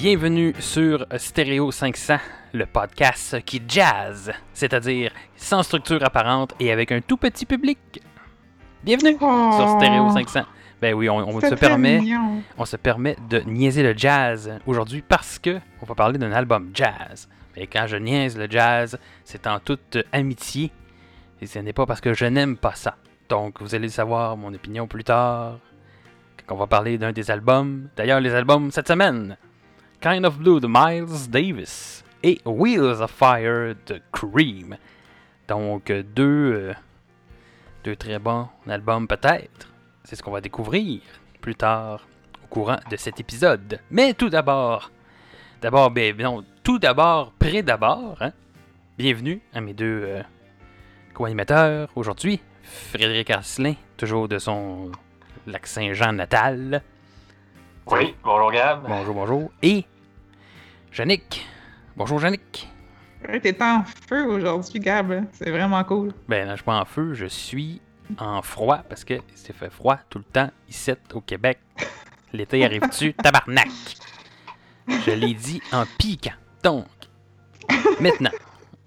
Bienvenue sur Stereo 500, le podcast qui jazz, c'est-à-dire sans structure apparente et avec un tout petit public. Bienvenue sur Stereo 500. Ben oui, on, on se permet, on se permet de niaiser le jazz aujourd'hui parce que on va parler d'un album jazz. Et quand je niaise le jazz, c'est en toute amitié et ce n'est pas parce que je n'aime pas ça. Donc vous allez savoir mon opinion plus tard. Quand on va parler d'un des albums. D'ailleurs, les albums cette semaine. Kind of Blue de Miles Davis et Wheels of Fire de Cream. Donc deux, euh, deux très bons albums peut-être. C'est ce qu'on va découvrir plus tard au courant de cet épisode. Mais tout d'abord, d'abord, ben non, tout d'abord, près d'abord, hein, bienvenue à mes deux euh, co-animateurs aujourd'hui. Frédéric Asselin, toujours de son lac Saint-Jean natal. Oui, bonjour Gab. Bonjour, bonjour. Et Yannick. Bonjour Yannick. Ouais, T'es en feu aujourd'hui, Gab. C'est vraiment cool. Ben, là, je suis pas en feu, je suis en froid parce que c'est fait froid tout le temps ici au Québec. L'été arrive-tu? Tabarnak! Je l'ai dit en piquant. Donc, maintenant,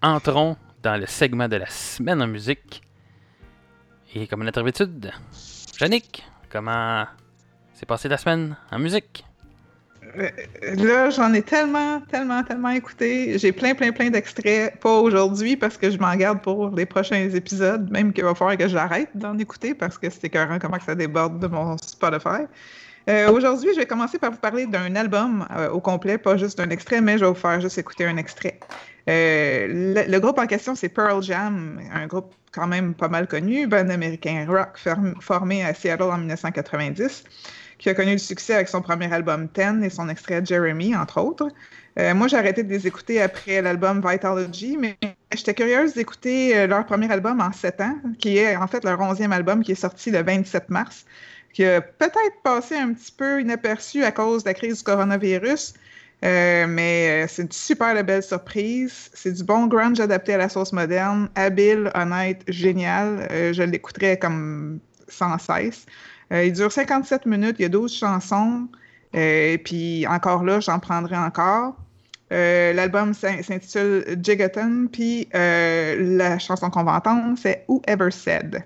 entrons dans le segment de la semaine en musique. Et comme à notre habitude, Yannick, comment s'est passée ta semaine en musique? Euh, Là, j'en ai tellement, tellement, tellement écouté. J'ai plein, plein, plein d'extraits. Pas aujourd'hui parce que je m'en garde pour les prochains épisodes. Même qu'il va falloir que j'arrête d'en écouter parce que c'est écœurant comment que ça déborde de mon Spotify. Euh, aujourd'hui, je vais commencer par vous parler d'un album euh, au complet, pas juste d'un extrait, mais je vais vous faire juste écouter un extrait. Euh, le, groupe en question, c'est Pearl Jam, un groupe quand même pas mal connu, band américain rock formé à Seattle en 1990 qui a connu le succès avec son premier album Ten et son extrait Jeremy, entre autres. Euh, moi, j'ai arrêté de les écouter après l'album Vitalogy, mais j'étais curieuse d'écouter euh, leur premier album en sept ans, qui est en fait leur onzième album qui est sorti le 27 mars, qui a peut-être passé un petit peu inaperçu à cause de la crise du coronavirus, euh, mais c'est une super belle surprise. C'est du bon grunge adapté à la sauce moderne, habile, honnête, génial. Je l'écouterai comme sans cesse. Euh, il dure 57 minutes, il y a 12 chansons. Euh, puis encore là, j'en prendrai encore. Euh, L'album s'in- s'intitule Gigaton, puis euh, la chanson qu'on va entendre, c'est Whoever Said.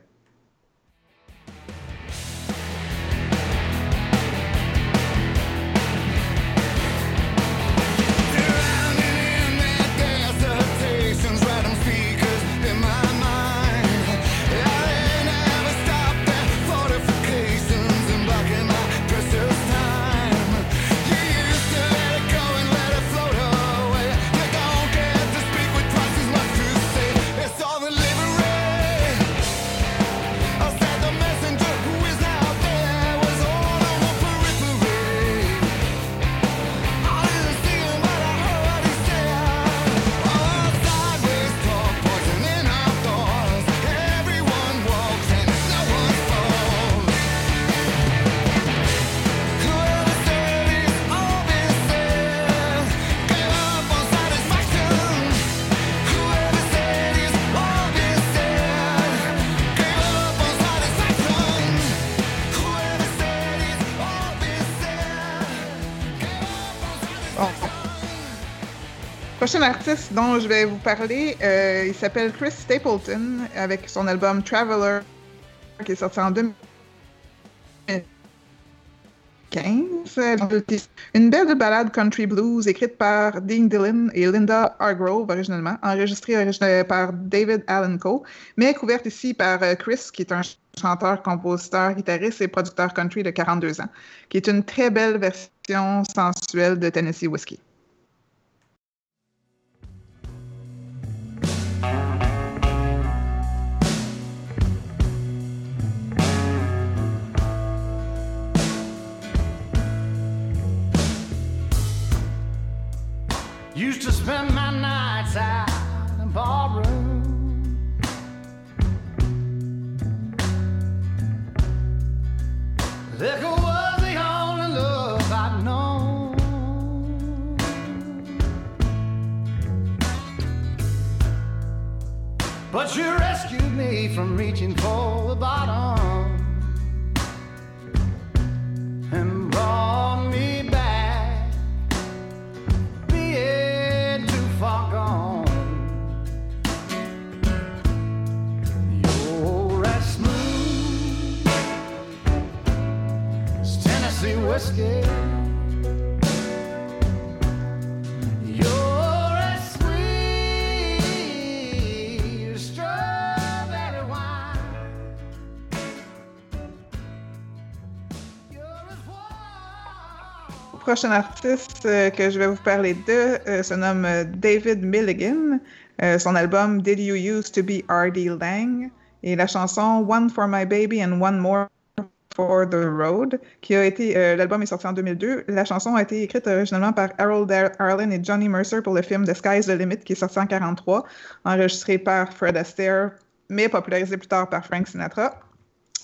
Prochain artiste dont je vais vous parler, euh, il s'appelle Chris Stapleton avec son album Traveler qui est sorti en 2015. Une belle ballade country blues écrite par Dean Dillon et Linda Hargrove originellement, enregistrée origine- par David Allen Coe, mais couverte ici par euh, Chris qui est un chanteur, compositeur, guitariste et producteur country de 42 ans, qui est une très belle version sensuelle de Tennessee Whiskey. Used to spend my nights out in barroom. Liquor was the only love I'd known. But you rescued me from reaching for the bottom. Prochain artiste euh, que je vais vous parler de euh, se nomme euh, David Milligan. Son album Did You Used to Be R.D. Lang et la chanson One for My Baby and One More for the Road, qui a été, l'album est sorti en 2002. La chanson a été écrite originalement par Harold Ar- Arlen et Johnny Mercer pour le film The Sky's the Limit, qui est sorti en 43, enregistré par Fred Astaire, mais popularisé plus tard par Frank Sinatra.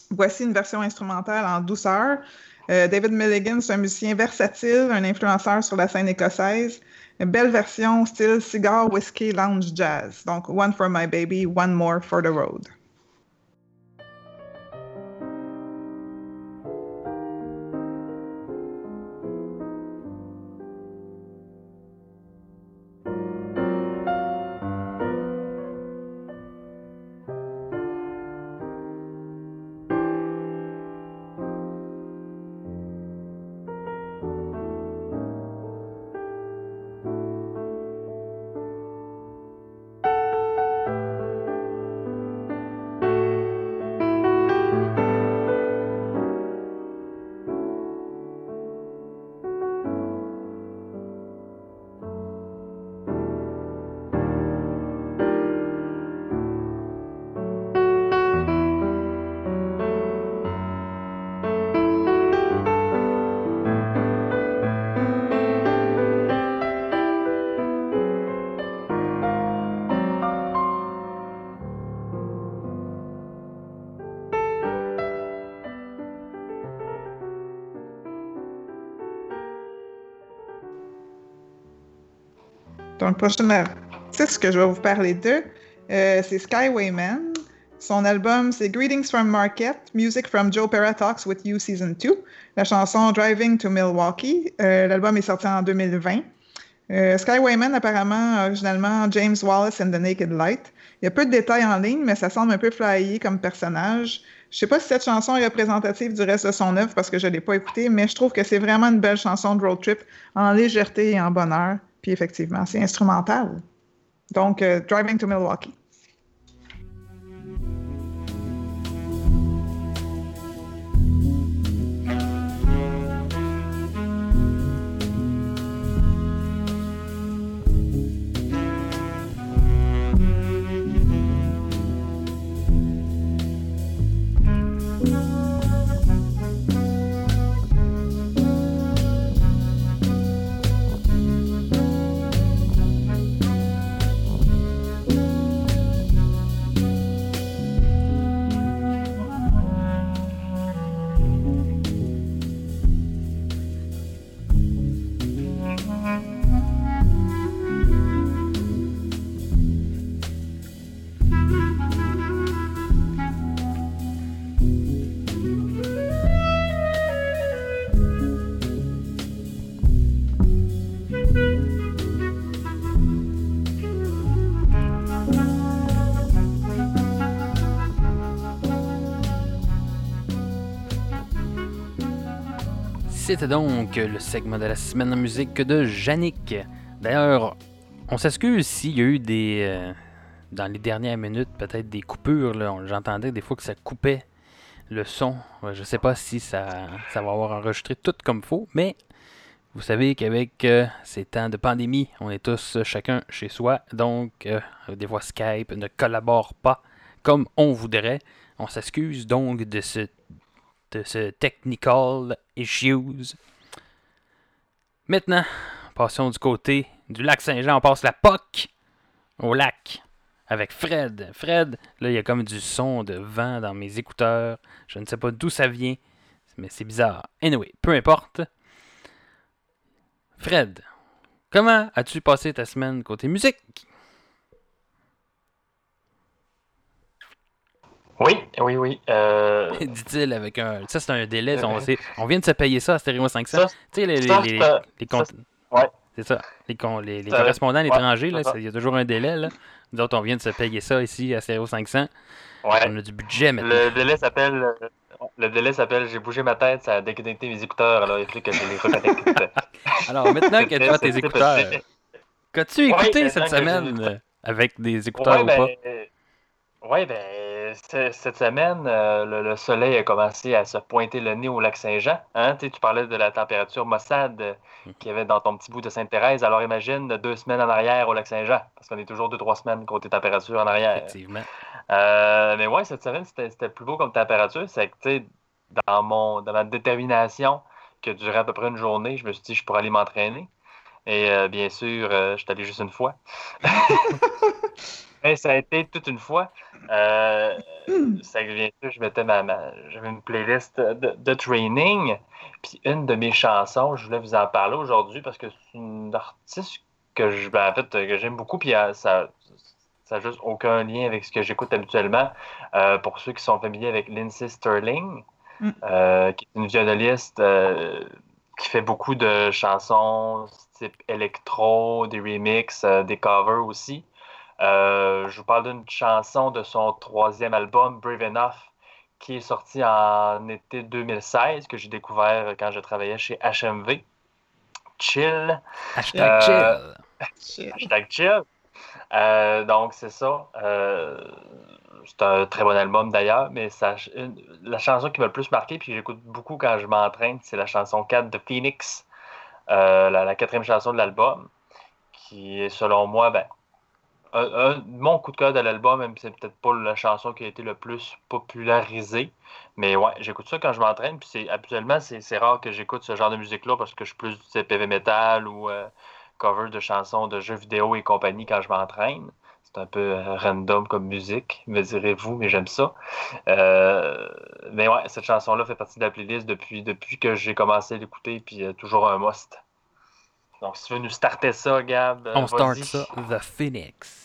Voici une version instrumentale en douceur. Euh, David Milligan, c'est un musicien versatile, un influenceur sur la scène écossaise. Une belle version style cigar, whisky, lounge, jazz. Donc, One for my baby, one more for the road. Donc, prochain artiste que je vais vous parler de, euh, c'est Skywayman. Son album, c'est Greetings from Market, Music from Joe Pera Talks with You Season 2. La chanson Driving to Milwaukee. Euh, L'album est sorti en 2020. Euh, Skywayman, apparemment, originalement James Wallace and the Naked Light. Il y a peu de détails en ligne, mais ça semble un peu flyé comme personnage. Je sais pas si cette chanson est représentative du reste de son œuvre parce que je l'ai pas écoutée, mais je trouve que c'est vraiment une belle chanson de road trip en légèreté et en bonheur. Puis effectivement, c'est instrumental. Donc, euh, Driving to Milwaukee. C'était donc le segment de la semaine en musique de Yannick. D'ailleurs, on s'excuse s'il y a eu des. euh, dans les dernières minutes, peut-être des coupures. J'entendais des fois que ça coupait le son. Je sais pas si ça, va avoir enregistré tout comme faut, mais vous savez qu'avec euh, ces temps de pandémie, on est tous euh, chacun chez soi. Donc, des fois, Skype ne collabore pas comme on voudrait. On s'excuse donc de ce de ce technical issues. Maintenant, passons du côté du lac Saint-Jean. On passe la POC au lac avec Fred. Fred, là, il y a comme du son de vent dans mes écouteurs. Je ne sais pas d'où ça vient, mais c'est bizarre. Anyway, peu importe. Fred, comment as-tu passé ta semaine côté musique? Oui, oui, oui. Euh... Dit-il avec un. Ça, c'est un délai. On, c'est- on vient de se payer ça à Stéréo 500. Ça, tu sais, les, les, ça, les, les ça, con- ouais. C'est ça. Les, con- les, correspondants à l'étranger, il y a toujours un délai. Là. Nous autres, on vient de se payer ça ici à Stéréo 500. Ouais. On a du budget maintenant. Le délai s'appelle. euh, Le délai s'appelle J'ai bougé ma tête, ça a déconnecté mes écouteurs, alors il faut que je les reconnecte. Alors, maintenant que tu as tes écouteurs, qu'as-tu écouté Ouais, cette semaine euh, avec des écouteurs Ouais, ou pas? ben, euh, ouais, ben, cette semaine, euh, le, le soleil a commencé à se pointer le nez au lac Saint-Jean. Hein? Tu parlais de la température maussade euh, qu'il y avait dans ton petit bout de Sainte-Thérèse. Alors imagine deux semaines en arrière au lac Saint-Jean, parce qu'on est toujours deux, trois semaines côté température en arrière. Effectivement. Euh, mais ouais, cette semaine, c'était plus beau comme température. C'est que, tu sais, dans, mon, dans ma détermination, que durait à peu près une journée, je me suis dit, je pourrais aller m'entraîner. Et euh, bien sûr, je suis allé juste une fois. Mais ça a été toute une fois. Euh, ça que bien sûr, je mettais ma, ma- j'avais une playlist de, de training. Puis une de mes chansons, je voulais vous en parler aujourd'hui parce que c'est une artiste que je, ben, en fait, que j'aime beaucoup. Puis euh, ça, ça n'a juste aucun lien avec ce que j'écoute habituellement. Euh, pour ceux qui sont familiers avec Lindsay Sterling, Mm. euh, qui est une violoniste qui fait beaucoup de chansons type électro, des remixes, des covers aussi. Euh, je vous parle d'une chanson de son troisième album, Brave Enough, qui est sorti en été 2016, que j'ai découvert quand je travaillais chez HMV. Chill. Hashtag Euh, chill. Hashtag chill. Euh, donc, c'est ça. Euh, c'est un très bon album d'ailleurs, mais ça, une- la chanson qui m'a le plus marqué, puis que j'écoute beaucoup quand je m'entraîne, c'est la chanson 4 de Phoenix, euh, la, la quatrième chanson de l'album, qui est selon moi, ben, un- mon coup de cœur de l'album, même si c'est peut-être pas la chanson qui a été le plus popularisée. Mais ouais, j'écoute ça quand je m'entraîne. Puis c'est habituellement, c'est rare que j'écoute ce genre de musique-là parce que je suis plus du type heavy metal ou euh, cover de chansons de jeux vidéo et compagnie quand je m'entraîne. C'est un peu euh, random comme musique, me direz-vous, mais j'aime ça. Euh, mais ouais, cette chanson-là fait partie de la playlist depuis, depuis que j'ai commencé à l'écouter, puis toujours un must. Donc, si tu veux nous starter ça, Gab, On start ça. The Phoenix.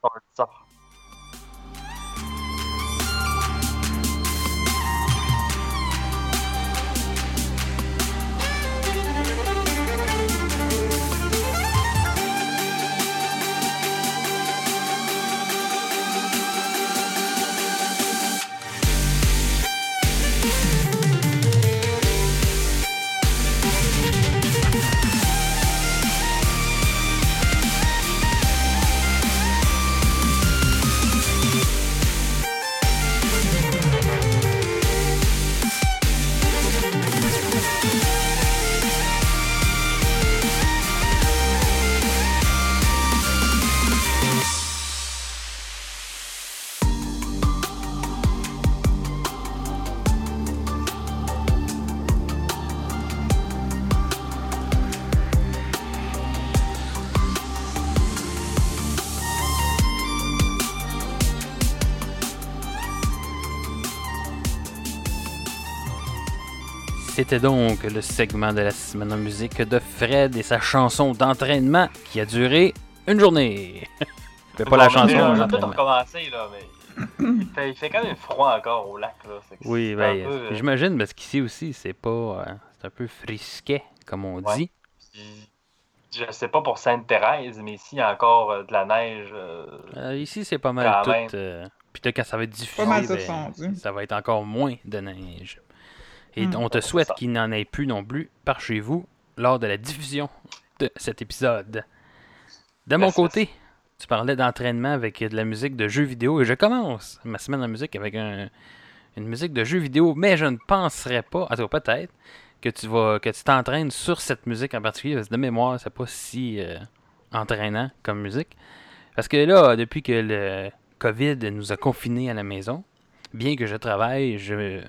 Start C'était donc le segment de la semaine en musique de Fred et sa chanson d'entraînement qui a duré une journée. Mais pas la chanson, On va l'entraînement. peut-être recommencer, là, mais il fait, il fait quand même froid encore au lac, là. Oui, ben, peu, euh, j'imagine parce qu'ici aussi, c'est pas. euh, c'est un peu frisquet, comme on Ouais. dit. puis, Je sais pas pour Sainte-Thérèse, mais ici, il y a encore euh, de la neige. euh, Euh, ici, c'est pas mal tout. euh, Puis là, quand ça va être diffusé, tout ben, ça va être encore moins de neige. Et Hmm. on te c'est souhaite qu'il n'en ait plus non plus par chez vous lors de la diffusion de cet épisode. De mon Merci. côté, tu parlais d'entraînement avec de la musique de jeux vidéo et je commence ma semaine en musique avec un- une musique de jeux vidéo, mais je ne penserais pas, tout cas peut-être, que tu vas que tu t'entraînes sur cette musique en particulier, parce que de mémoire, c'est pas si euh, entraînant comme musique. Parce que là, depuis que le COVID nous a confinés à la maison, bien que je travaille, je,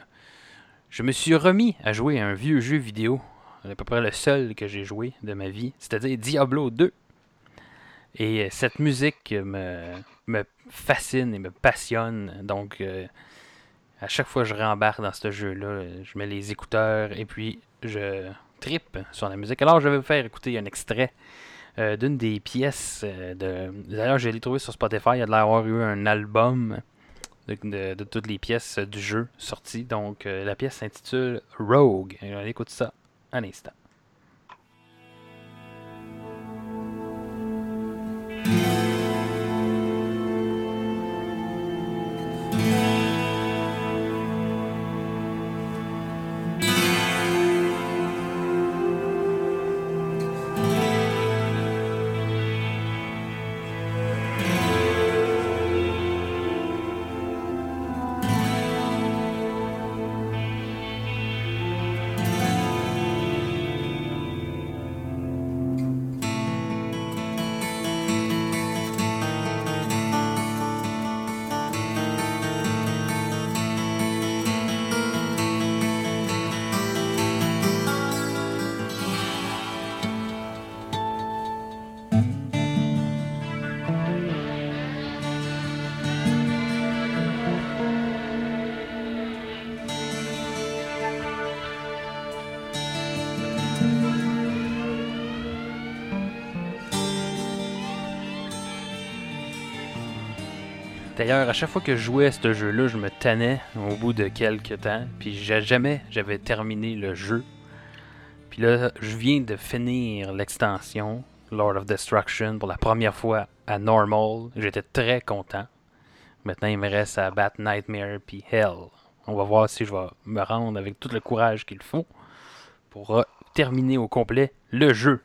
je me suis remis à jouer à un vieux jeu vidéo, à peu près le seul que j'ai joué de ma vie, c'est-à-dire Diablo 2. Et euh, cette musique me, me fascine et me passionne. Donc, euh, à chaque fois que je rembarque dans ce jeu-là, je mets les écouteurs et puis je trippe sur la musique. Alors, je vais vous faire écouter un extrait euh, d'une des pièces de. D'ailleurs, je l'ai trouvé sur Spotify. Il y a de l'air d'avoir eu un album de, toutes les pièces du jeu sorties. Donc, euh, la pièce s'intitule Rogue. On écoute ça un instant. D'ailleurs, à chaque fois que je jouais à ce jeu-là, je me tannais au bout de quelques temps. Puis jamais j'avais terminé le jeu. Puis là, je viens de finir l'extension Lord of Destruction pour la première fois à Normal. J'étais très content. Maintenant, il me reste à battre Nightmare puis Hell. On va voir si je vais me rendre avec tout le courage qu'il faut pour terminer au complet le jeu.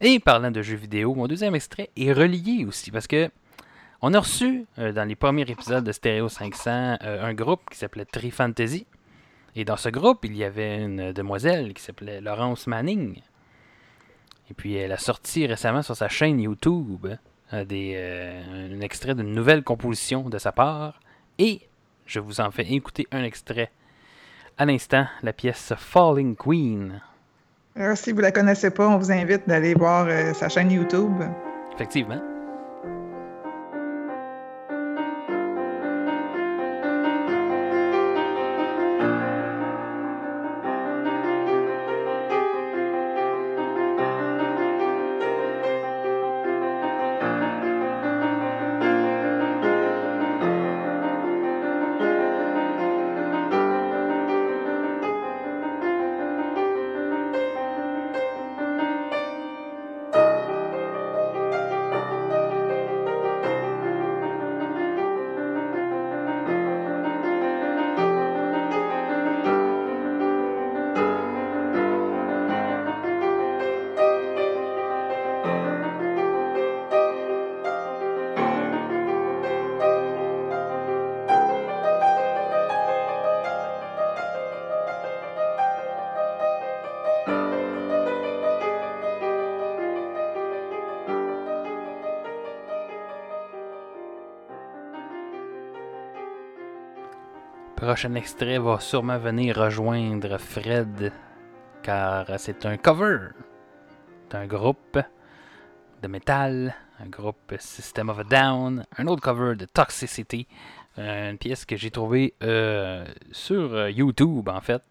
Et parlant de jeux vidéo, mon deuxième extrait est relié aussi parce que on a reçu euh, dans les premiers épisodes de Stereo 500 euh, un groupe qui s'appelait Tri Fantasy. Et dans ce groupe, il y avait une demoiselle qui s'appelait Laurence Manning. Et puis elle a sorti récemment sur sa chaîne YouTube euh, des, un extrait d'une nouvelle composition de sa part. Et je vous en fais écouter un extrait à l'instant, la pièce Falling Queen. Alors, si vous la connaissez pas, on vous invite d'aller voir euh, sa chaîne YouTube. Effectivement. Prochain extrait va sûrement venir rejoindre Fred, car c'est un cover. D'un groupe de métal, un groupe System of a Down, un autre cover de Toxicity, une pièce que j'ai trouvée euh, sur euh, YouTube en fait,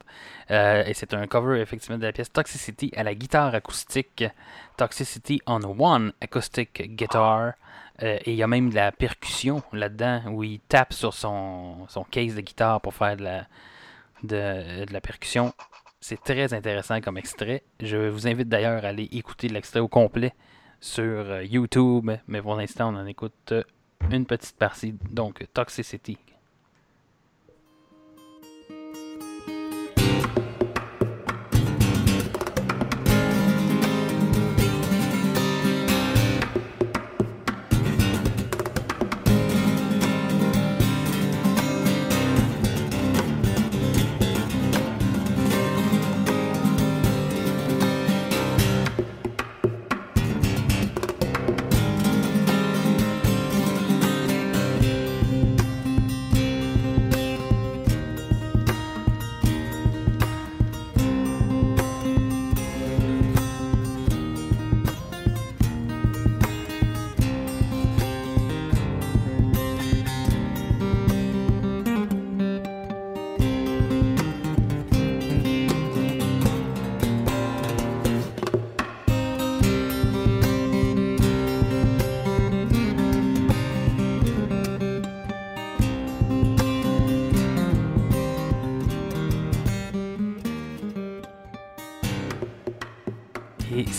Euh, et c'est un cover effectivement de la pièce Toxicity à la guitare acoustique, Toxicity on One Acoustic Guitar. Euh, et il y a même de la percussion là-dedans où il tape sur son, son case de guitare pour faire de la, de, la percussion. C'est très intéressant comme extrait. Je vous invite d'ailleurs à aller écouter l'extrait au complet sur euh, YouTube. Mais pour l'instant, on en écoute euh, une petite partie. Donc, Toxicity.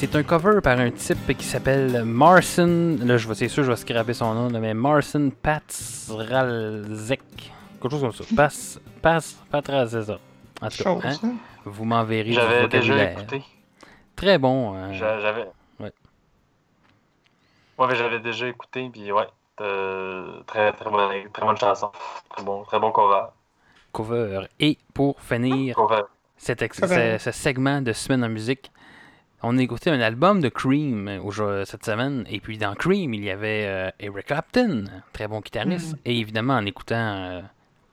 C'est un cover par un type qui s'appelle Marcin. Là, je c'est sûr, je vais scraper son nom, mais Marcin Patsralzek. Quelque chose comme ça. Pas, pas, Patralzek. En tout cas, Chose, hein, hein. vous m'enverrez J'avais déjà écouté. Très bon. euh, J'a- J'avais. Ouais. Ouais, mais j'avais déjà écouté, puis ouais. euh, très, très, bonne, très bonne chanson. Très bon, très bon cover. cover. Et pour finir Cover. cet ex- Cover. ce, ce segment de Semaine en musique, on a écouté un album de Cream euh, cette semaine. Et puis dans Cream, il y avait euh, Eric Clapton, très bon guitariste. Et évidemment, en écoutant euh,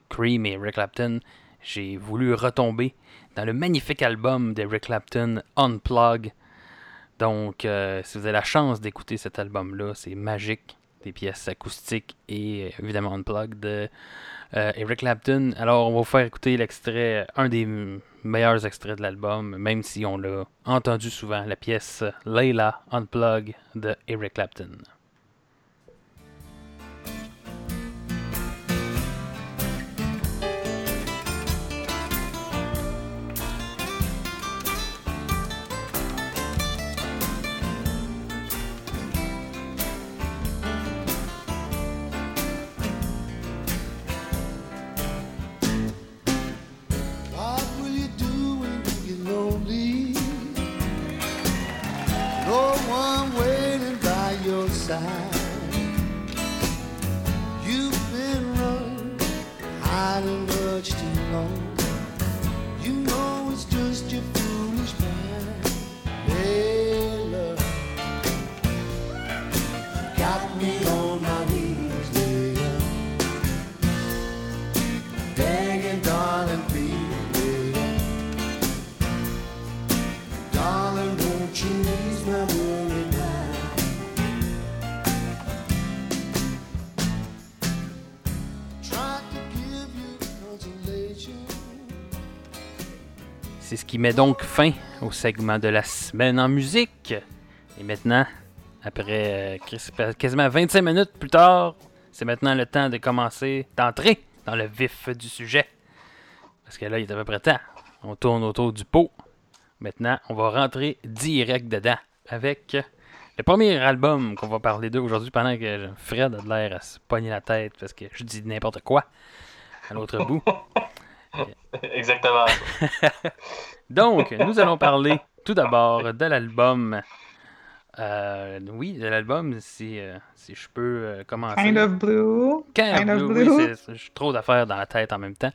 Cream et Eric Clapton, j'ai voulu retomber dans le magnifique album d'Eric Clapton, Unplug. Donc, euh, si vous avez la chance d'écouter cet album-là, c'est magique. Des pièces acoustiques et évidemment Unplugged de Eric Clapton. Alors, on va vous faire écouter l'extrait, un des meilleurs extraits de l'album, même si on l'a entendu souvent, la pièce Layla Unplug de Eric Clapton. Qui met donc fin au segment de la semaine en musique. Et maintenant, après euh, quasiment 25 minutes plus tard, c'est maintenant le temps de commencer, d'entrer dans le vif du sujet. Parce que là, il est à peu près temps. On tourne autour du pot. Maintenant, on va rentrer direct dedans avec le premier album qu'on va parler d'eux aujourd'hui pendant que Fred a de l'air à se pogner la tête parce que je dis n'importe quoi à l'autre bout. Exactement. Donc, nous allons parler tout d'abord de l'album. Euh, oui, de l'album, si, euh, si je peux euh, commencer. Kind of Blue. Kind of Kind of Blue, Blue. oui, trop d'affaires dans la tête en même temps.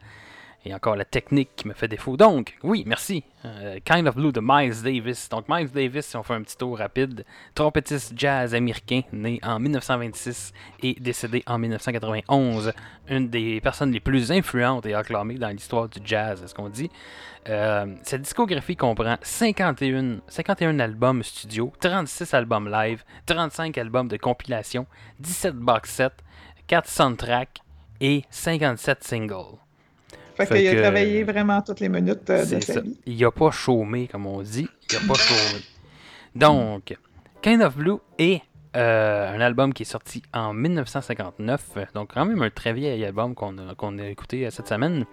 Et encore la technique qui me fait défaut. Donc, oui, merci. Euh, kind of Blue de Miles Davis. Donc, Miles Davis, si on fait un petit tour rapide, trompettiste jazz américain, né en 1926 et décédé en 1991. Une des personnes les plus influentes et acclamées dans l'histoire du jazz, c'est ce qu'on dit? Euh, cette discographie comprend 51, 51 albums studio, 36 albums live, 35 albums de compilation, 17 box sets, 4 soundtracks et 57 singles. Fait, Fait qu'il a travaillé vraiment toutes les minutes euh, de sa ça. vie. Il a pas chômé, comme on dit. Il a pas chômé. Donc, Kind of Blue est euh, un album qui est sorti en 1959. Donc, quand même un très vieil album qu'on a, qu'on a écouté euh, cette semaine.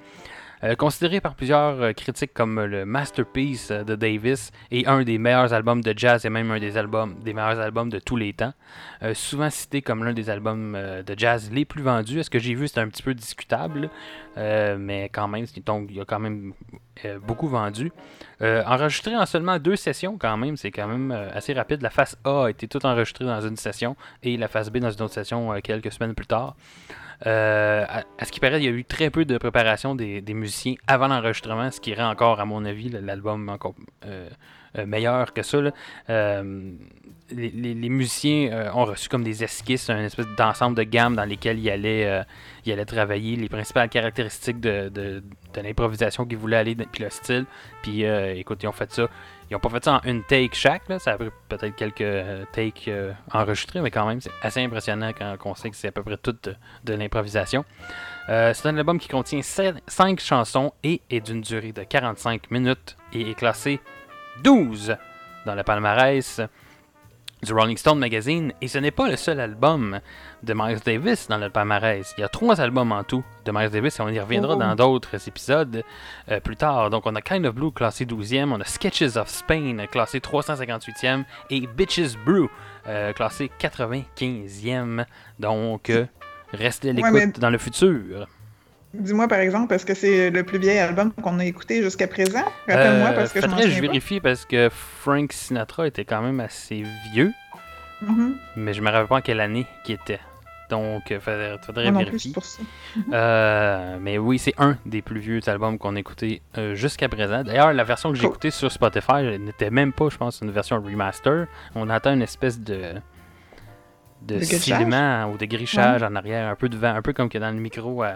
Euh, considéré par plusieurs euh, critiques comme le masterpiece euh, de Davis et un des meilleurs albums de jazz et même un des albums des meilleurs albums de tous les temps. Euh, souvent cité comme l'un des albums euh, de jazz les plus vendus. Est-ce que j'ai vu c'est un petit peu discutable. Euh, mais quand même, donc il a quand même euh, beaucoup vendu. Euh, enregistré en seulement deux sessions quand même, c'est quand même euh, assez rapide. La face A a été toute enregistrée dans une session et la face B dans une autre session euh, quelques semaines plus tard. Euh, à, ce qui paraît, il y a eu très peu de préparation des, musiciens avant l'enregistrement, ce qui rend encore, à mon avis, l'album encore euh, euh, meilleur que ça. Euh, les, musiciens ont reçu comme des esquisses, un espèce d'ensemble de gammes dans lesquelles ils allaient, ils allaient travailler les principales caractéristiques de, de- l'improvisation qu'ils voulaient aller, puis le style. Puis écoute, ils ont fait ça. Ils ont pas fait ça en une take chaque, là. ça a pris peut-être quelques euh, takes euh, enregistrés, mais quand même, c'est assez impressionnant quand on sait que c'est à peu près tout de, de l'improvisation. Euh, c'est un album qui contient 5 chansons et est d'une durée de 45 minutes et est classé 12 dans le palmarès. Du Rolling Stone Magazine, et ce n'est pas le seul album de Miles Davis dans le palmarès. Il y a trois albums en tout de Miles Davis, et on y reviendra Oh. dans d'autres épisodes euh, plus tard. Donc on a Kind of Blue classé 12e, on a Sketches of Spain classé 358e, et Bitches Brew euh, classé 95e. Donc euh, restez à l'écoute mais- dans le futur. Dis-moi par exemple, est-ce que c'est le plus vieil album qu'on a écouté jusqu'à présent? Rappelle-moi Euh, parce que je m'en faudrait que je vérifie parce que Frank Sinatra était quand même assez vieux, Mhm. mais je me rappelle pas en quelle année qu'il était. Donc, il faudrait, faudrait vérifier. c'est pour ça. Euh, mais oui, c'est un des plus vieux albums qu'on a écouté euh, jusqu'à présent. D'ailleurs, la version que j'ai Cool. écoutée sur Spotify n'était même pas, je pense, une version remaster. On entend une espèce de de, silement ou de grichage en arrière, un peu de vent, un peu comme que dans le micro à,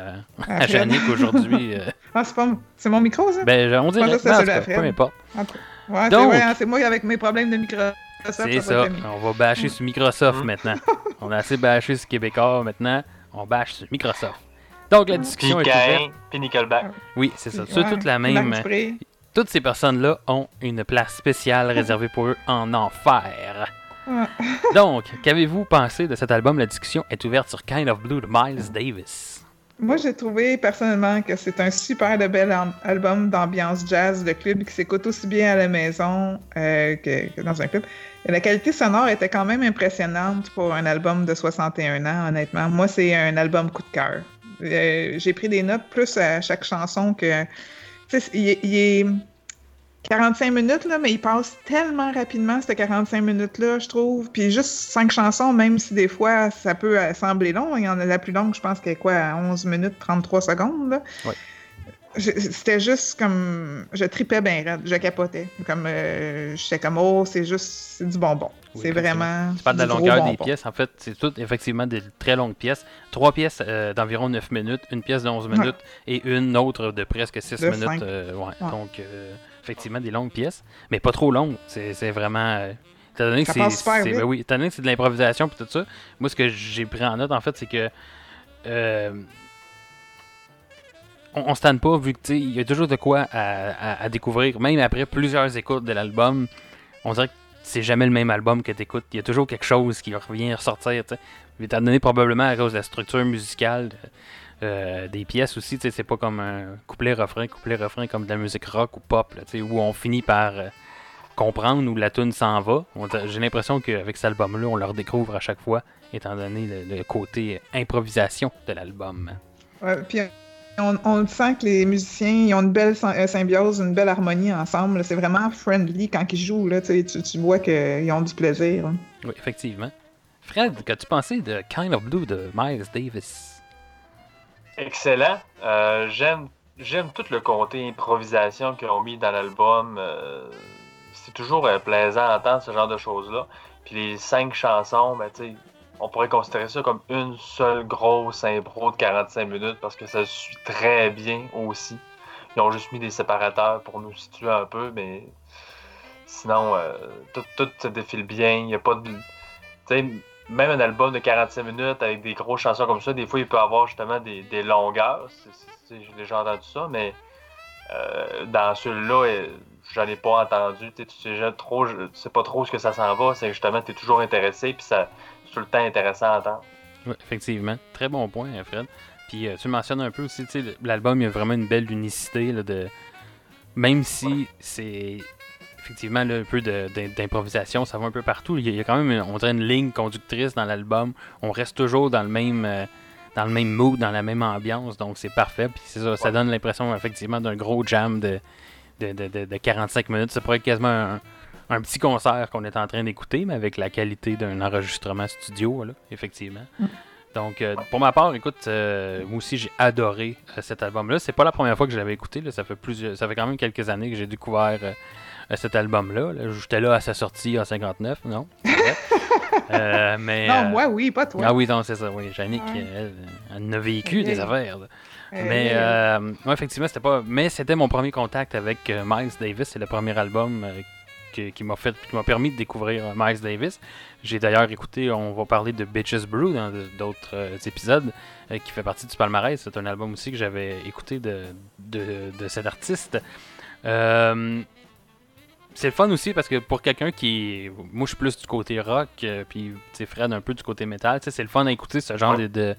À aujourd'hui. euh. Ah, c'est pas... c'est mon micro, ça? ben, on dirait, que Fred. peu importe. Ouais, Donc- c'est hein, c'est moi avec mes problèmes de Microsoft. C'est ça. On va bâcher sur Microsoft Mm. maintenant. On a assez bâché sur Québécois maintenant. On bâche sur Microsoft. Donc la Puis discussion est ouverte. Puis Nickelback. Oui, c'est ça. C'est Ouais, toute la même. Toutes ces personnes-là ont une place spéciale réservée pour eux en enfer. Donc, qu'avez-vous pensé de cet album La discussion est ouverte sur Kind of Blue de Miles Davis? Moi, j'ai trouvé personnellement que c'est un super bel al- album d'ambiance jazz de club qui s'écoute aussi bien à la maison euh, que, dans un club. La qualité sonore était quand même impressionnante pour un album de 61 ans, honnêtement. Moi, c'est un album coup de cœur. Euh, j'ai pris des notes plus à chaque chanson que. Est 45 minutes, là, mais il passe tellement rapidement, ces 45 minutes-là, je trouve. Puis juste cinq chansons, même si des fois ça peut euh, sembler long, il y en a la plus longue, je pense qu'elle est quoi, à 11 minutes 33 secondes. Je- C'était juste comme. Je tripais bien raide, je capotais. Comme. Euh, J'étais comme, oh, c'est juste. C'est du bonbon. Oui, c'est vraiment. Tu parles de la longueur des pièces. En fait, c'est toutes effectivement des très longues pièces. Trois pièces euh, d'environ 9 minutes, une pièce de 11 Ouais. minutes et une autre de presque 6 De minutes. euh, ouais. Ouais. Donc, euh, effectivement, des longues pièces, mais pas trop longues. C'est c'est vraiment. étant donné que c'est- ben oui, étant donné que c'est de l'improvisation et tout ça, moi, ce que j'ai pris en note, en fait, c'est que. euh, on, on se tanne pas, vu que il y a toujours de quoi à, à- à découvrir, même après plusieurs écoutes de l'album. On dirait que c'est jamais le même album que tu écoutes. Il y a toujours quelque chose qui revient ressortir. tu sais. Étant donné probablement à cause de la structure musicale euh, des pièces aussi, tu sais, c'est pas comme un couplet-refrain, couplet-refrain comme de la musique rock ou pop, là, tu sais, où on finit par euh, comprendre où la tune s'en va. J'ai l'impression qu'avec cet album-là, on le redécouvre à chaque fois, étant donné le, le côté improvisation de l'album. Ouais, puis on, on sent que les musiciens ils ont une belle euh, symbiose, une belle harmonie ensemble. C'est vraiment friendly quand ils jouent. Là, tu, tu vois qu'ils ont du plaisir. hein. Oui, effectivement. Fred, qu'as-tu pensé de Kind of Blue de Miles Davis? Excellent. Euh, j'aime, j'aime tout le côté improvisation qu'ils ont mis dans l'album. Euh, c'est toujours euh, plaisant à entendre ce genre de choses-là. Puis les cinq chansons, ben, on pourrait considérer ça comme une seule grosse impro de 45 minutes parce que ça suit très bien aussi. Ils ont juste mis des séparateurs pour nous situer un peu, mais sinon, euh, tout, tout se défile bien. Il a pas de. Tu sais, même un album de 45 minutes avec des grosses chansons comme ça, des fois, il peut avoir justement des, des longueurs. J'ai déjà entendu ça, mais euh, dans celui-là, euh, j'en ai pas entendu. Tu sais, tu trop, je- tu sais pas trop ce que ça s'en va. C'est justement, tu es toujours intéressé, puis ça, c'est tout le temps intéressant à entendre. Oui, effectivement. Très bon point, Fred. Puis euh, tu mentionnes un peu aussi, tu sais, l'album, il y a vraiment une belle unicité là, de. Même si c'est effectivement là, un peu d'improvisation, ça va un peu partout. Il y a, il y a quand même, une- on dirait une ligne conductrice dans l'album. On reste toujours dans le même. euh, dans le même mood, dans la même ambiance, donc c'est parfait. Puis c'est ça, ça donne l'impression effectivement d'un gros jam de, de, de, de- de 45 minutes. Ça pourrait être quasiment un, un petit concert qu'on est en train d'écouter, mais avec la qualité d'un enregistrement studio, là, effectivement. Donc, euh, pour ma part, écoute, euh, moi aussi j'ai adoré euh, cet album-là. C'est pas la première fois que je l'avais écouté. là. Ça fait plusieurs, ça fait quand même quelques années que j'ai découvert cet album-là. là. J'étais là à sa sortie en 59, non? Euh, mais, Non, euh, moi, oui, pas toi. Ah oui, non, c'est ça. Oui, Jannick, Ouais. elle, elle a vécu des affaires. Euh, Mais euh, ouais, effectivement, c'était pas. Mais c'était mon premier contact avec euh, Miles Davis. C'est le premier album euh, qui m'a fait, qui m'a permis de découvrir Miles Davis. J'ai d'ailleurs écouté, on va parler de Bitches Brew dans d'autres euh, épisodes, euh, qui fait partie du palmarès. C'est un album aussi que j'avais écouté de, de, de cet artiste. Euh, c'est le fun aussi parce que pour quelqu'un qui. Moi, je suis plus du côté rock, euh, puis Fred un peu du côté métal. tu sais, C'est le fun à écouter ce genre de- de,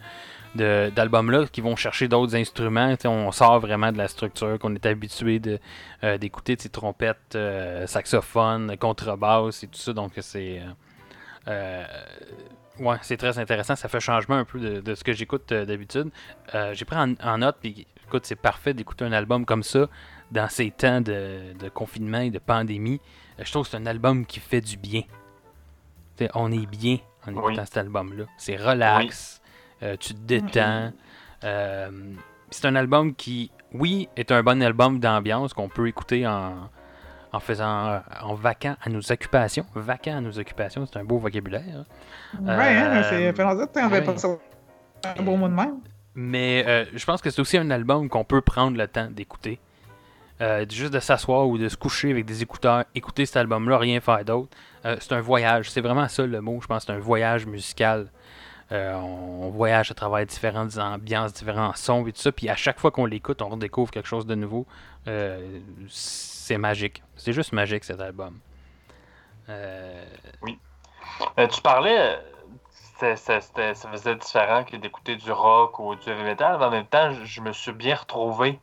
de- d'albums-là qui vont chercher d'autres instruments. On sort vraiment de la structure qu'on est habitué de, euh, d'écouter, trompettes, euh, saxophone, contrebasse et tout ça. Donc, c'est. euh, ouais, c'est très intéressant. Ça fait changement un peu de, de ce que j'écoute d'habitude. J'ai pris en, en note, puis écoute, c'est parfait d'écouter un album comme ça dans ces temps de, de confinement et de pandémie. Euh, Je trouve que c'est un album qui fait du bien. T'sais, on est bien en écoutant Oui. cet album-là. C'est relax, euh, tu te détends. Euh, c'est un album qui, oui, est un bon album d'ambiance qu'on peut écouter en, en faisant en vacant à nos occupations. Vacant à nos occupations, c'est un beau vocabulaire. Ouais, hein, Euh, c'est ouais. pas ça. Un beau mot de même. Mais euh, je pense que c'est aussi un album qu'on peut prendre le temps d'écouter. Euh, juste de s'asseoir ou de se coucher avec des écouteurs, écouter cet album-là, rien faire d'autre. Euh, c'est un voyage, c'est vraiment ça le mot, je pense, c'est un voyage musical. Euh, on, voyage à travers différentes ambiances, différents sons et tout ça, puis à chaque fois qu'on l'écoute, on redécouvre quelque chose de nouveau. C'est magique, c'est juste magique cet album. Euh, tu parlais, ça faisait différent que d'écouter du rock ou du heavy metal, mais en même temps, je me suis bien retrouvé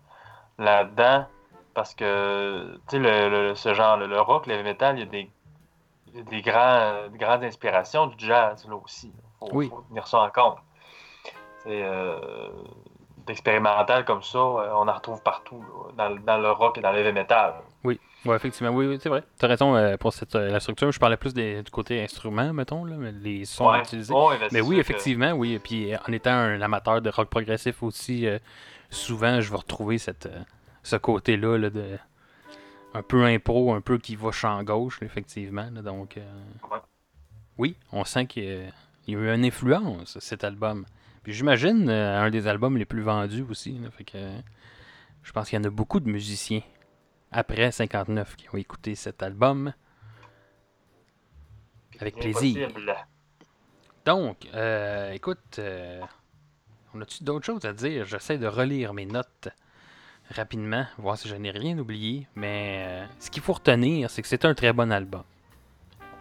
là-dedans parce que, tu sais, le, le- ce genre, le, le rock, le metal, il y a des, des, grands, des grandes inspirations du jazz, là aussi. Faut, Oui. faut tenir ça en compte. C'est euh, d'expérimental comme ça, euh, on en retrouve partout, là, dans, le- dans le rock et dans le heavy metal. Oui, ouais, effectivement, oui, oui, c'est vrai. T'as raison euh, pour cette, euh, la structure. Je parlais plus des- du côté instrument, mettons, là, les sons Ouais. utilisés. Ouais, ben, Mais oui, sûr que- effectivement, oui. Puis en étant un amateur de rock progressif aussi, souvent je vais retrouver cette, ce côté-là là, de un peu impro, un peu qui va champ gauche, effectivement. là. donc, euh, oui, on sent qu'il y, a- il y a eu une influence, cet album. Puis j'imagine euh, un des albums les plus vendus aussi. là, fait que, euh, je pense qu'il y en a beaucoup de musiciens après 59 qui ont écouté cet album. Avec plaisir. possible. Donc, euh, écoute, euh, on a-tu d'autres choses à dire? J'essaie de relire mes notes rapidement, voir si je n'ai rien oublié. Mais euh, ce qu'il faut retenir, c'est que c'est un très bon album.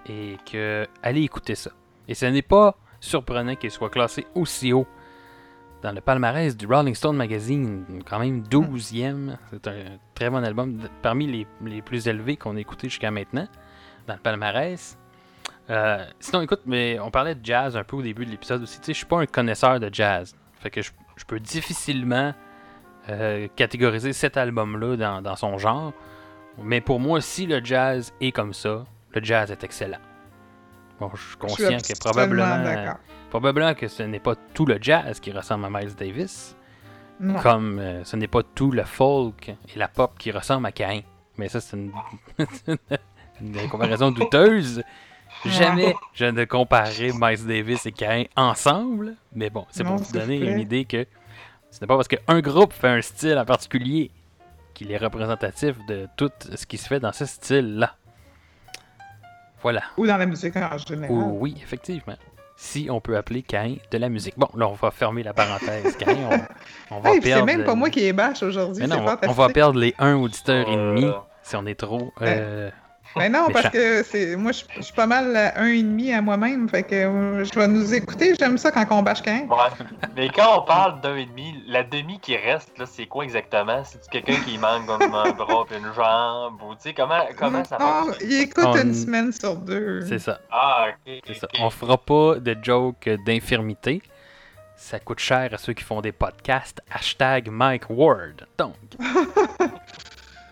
Et que, allez écouter ça. Et ce n'est pas surprenant qu'il soit classé aussi haut dans le palmarès du Rolling Stone Magazine, quand même 12e. C'est un très bon album, parmi les, plus élevés qu'on a écouté jusqu'à maintenant dans le palmarès. Euh, sinon, écoute, mais on parlait de jazz un peu au début de l'épisode aussi. Tu sais, je suis pas un connaisseur de jazz. Fait que je peux difficilement euh, catégoriser cet album-là dans, dans son genre. Mais pour moi, si le jazz est comme ça, le jazz est excellent. Bon, je suis Je suis conscient que probablement, probablement que ce n'est pas tout le jazz qui ressemble à Miles Davis, Non. comme euh, ce n'est pas tout le folk et la pop qui ressemble à Cain. Mais ça, c'est une, une comparaison douteuse. Jamais je ne comparerai Miles Davis et Cain ensemble. Mais bon, c'est pour vous donner une idée que ce n'est pas parce qu'un groupe fait un style en particulier qu'il est représentatif de tout ce qui se fait dans ce style-là. Voilà. Ou dans la musique en général. Oh, oui, effectivement. Si on peut appeler Cain de la musique. Bon, là, on va fermer la parenthèse. Cain, on, on va Hey, puis c'est perdre. même pas moi qui est bâche aujourd'hui. On va- on fantastique. va perdre les 1 auditeurs et Euh, demi si on est trop. euh, Mais non, parce que c'est moi, je je suis pas mal à un et demi à moi-même. Fait que euh, je vais nous écouter. J'aime ça quand on bâche quand Ouais. Mais quand on parle d'un et demi, la demi qui reste, là, c'est quoi exactement? C'est quelqu'un qui manque comme un bras et une jambe? Ou tu sais, comment, comment ça Non, marche? il écoute On- une semaine sur deux. c'est ça. Ah, ok. C'est ça. On fera pas de joke d'infirmité. Ça coûte cher à ceux qui font des podcasts. Hashtag Mike Ward. Donc.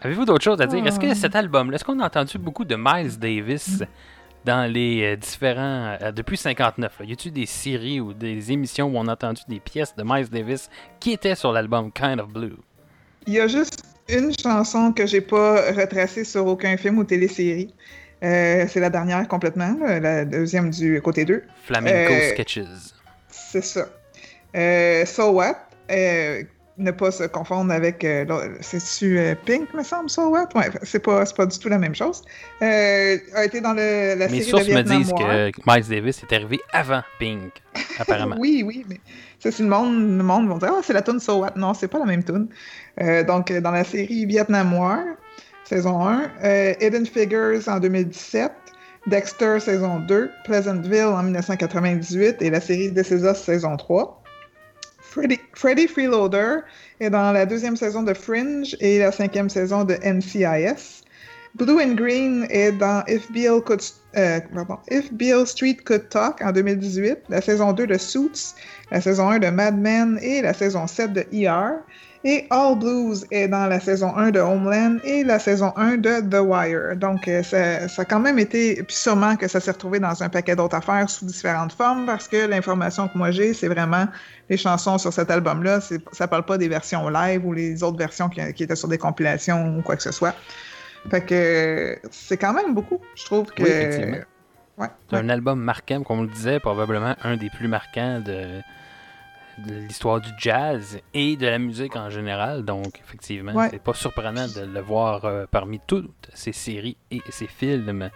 Avez-vous d'autres choses à dire? Est-ce que cet album-là, est-ce qu'on a entendu beaucoup de Miles Davis dans les euh, différents. euh, depuis 59? Là? Y a-t-il des séries ou des émissions où on a entendu des pièces de Miles Davis qui étaient sur l'album Kind of Blue? Il y a juste une chanson que j'ai pas retracée sur aucun film ou télésérie. Euh, c'est la dernière complètement, là, la deuxième du côté 2. Flamenco Euh, Sketches. C'est ça. So What? Ne pas se confondre avec. euh, C'est-tu euh, Pink, me semble, So What? Ouais, c'est pas, pas du tout la même chose. Euh, a été dans le, la Mes série sources de me disent War. que Miles Davis est arrivé avant Pink, apparemment. Oui, oui, mais ça, c'est le monde, le monde va dire Ah, c'est la tune So What. Non, c'est pas la même tune. Euh, donc, dans la série Vietnam War, saison 1. Euh, Hidden Figures en 2017. Dexter, saison 2. Pleasantville en 1998. Et la série This Is Us, saison 3. Freddy, Freeloader est dans la deuxième saison de Fringe et la cinquième saison de NCIS. Blue and Green est dans If Could, euh, Street Could Talk en 2018, la saison 2 de Suits, la saison 1 de Mad Men et la saison 7 de ER. Et All Blues est dans la saison 1 de Homeland et la saison 1 de The Wire. Donc, euh, ça, ça a quand même été, puis sûrement que ça s'est retrouvé dans un paquet d'autres affaires sous différentes formes parce que l'information que moi j'ai, c'est vraiment les chansons sur cet album-là. Ça parle pas des versions live ou les autres versions qui, qui étaient sur des compilations ou quoi que ce soit. Fait que c'est quand même beaucoup. Je trouve que. Oui, effectivement. Ouais, C'est ouais. un album marquant, comme on le disait, probablement un des plus marquants de, de l'histoire du jazz et de la musique en général. Donc, effectivement, Ouais. c'est pas surprenant de le voir euh, parmi toutes ces séries et ces films.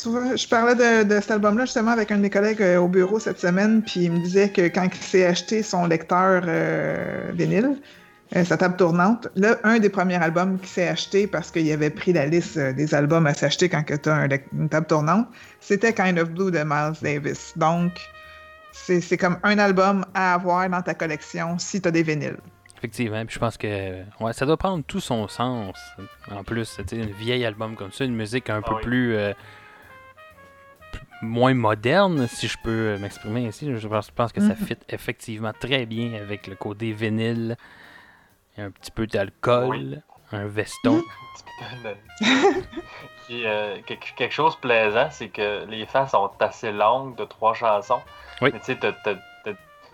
Tu vois, je parlais de, de cet album-là justement avec un de mes collègues euh, au bureau cette semaine, puis il me disait que quand il s'est acheté son lecteur euh, vinyle, euh, sa table tournante, là, un des premiers albums qu'il s'est acheté parce qu'il avait pris la liste des albums à s'acheter quand tu as un une table tournante, c'était Kind of Blue de Miles Davis. Donc, c'est c'est comme un album à avoir dans ta collection si tu as des vinyles. Effectivement, puis je pense que ouais, ça doit prendre tout son sens. En plus, un vieil album comme ça, une musique un Ah peu oui. plus, euh, p- moins moderne, si je peux euh, m'exprimer ainsi. Je pense, je pense que ça Mhm. fit effectivement très bien avec le côté vinyle, et un petit peu d'alcool, Oui. un veston. Puis, euh, quelque, quelque chose de plaisant, c'est que les fans sont assez longues de trois chansons. Oui. Mais tu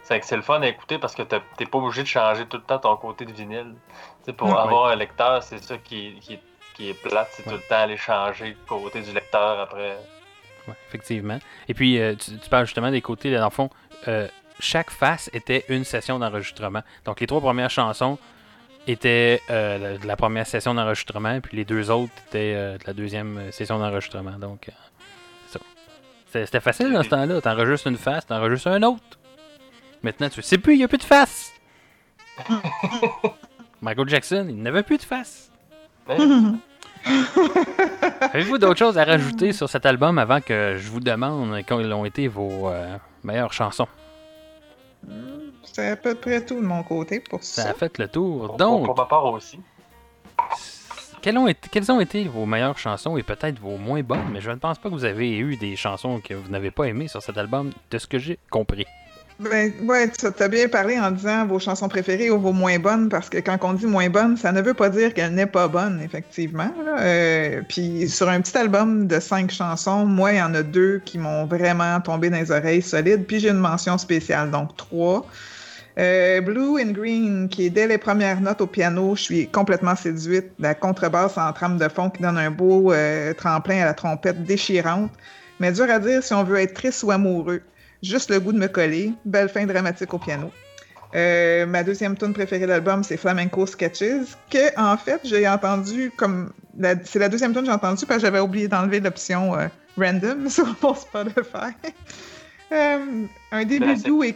sais, c'est le fun à écouter parce que t'es pas obligé de changer tout le temps ton côté de vinyle. Pour avoir un lecteur, c'est ça qui, qui, qui est plate, c'est Ouais. tout le temps aller changer le côté du lecteur après. Ouais, effectivement. Et puis, euh, tu, tu parles justement des côtés, là, dans le fond, euh, chaque face était une session d'enregistrement. Donc, les trois premières chansons étaient euh, la, de la première session d'enregistrement, puis les deux autres étaient euh, de la deuxième session d'enregistrement. Donc. C'était- facile dans ce temps-là. T'enregistres une face, t'enregistres un autre. Maintenant, tu sais plus, il n'y a plus de face. Michael Jackson, il n'avait plus de face. Avez-vous d'autres choses à rajouter sur cet album avant que je vous demande quelles ont été vos euh, meilleures chansons? C'est à peu près tout de mon côté pour Ça ça. a fait le tour. pour, Donc, pour ma part aussi. Quelles ont, été, vos meilleures chansons et peut-être vos moins bonnes? Mais je ne pense pas que vous avez eu des chansons que vous n'avez pas aimées sur cet album, de ce que j'ai compris. Ben, ouais, tu as bien parlé en disant vos chansons préférées ou vos moins bonnes, parce que quand on dit moins bonne, ça ne veut pas dire qu'elle n'est pas bonne, effectivement. Euh, puis sur un petit album de cinq chansons, moi, il y en a deux qui m'ont vraiment tombé dans les oreilles solides, puis j'ai une mention spéciale, donc trois. Euh, Blue and Green, qui est dès les premières notes au piano, je suis complètement séduite. La contrebasse en trame de fond qui donne un beau euh, tremplin à la trompette déchirante. Mais dur à dire si on veut être triste ou amoureux. Juste le goût de me coller. Belle fin dramatique au piano. Euh, ma deuxième tune préférée de l'album, c'est Flamenco Sketches, que en fait j'ai entendu comme c'est la deuxième tune que j'ai entendue parce que j'avais oublié d'enlever l'option random sur mon Spotify. Euh, un début doux et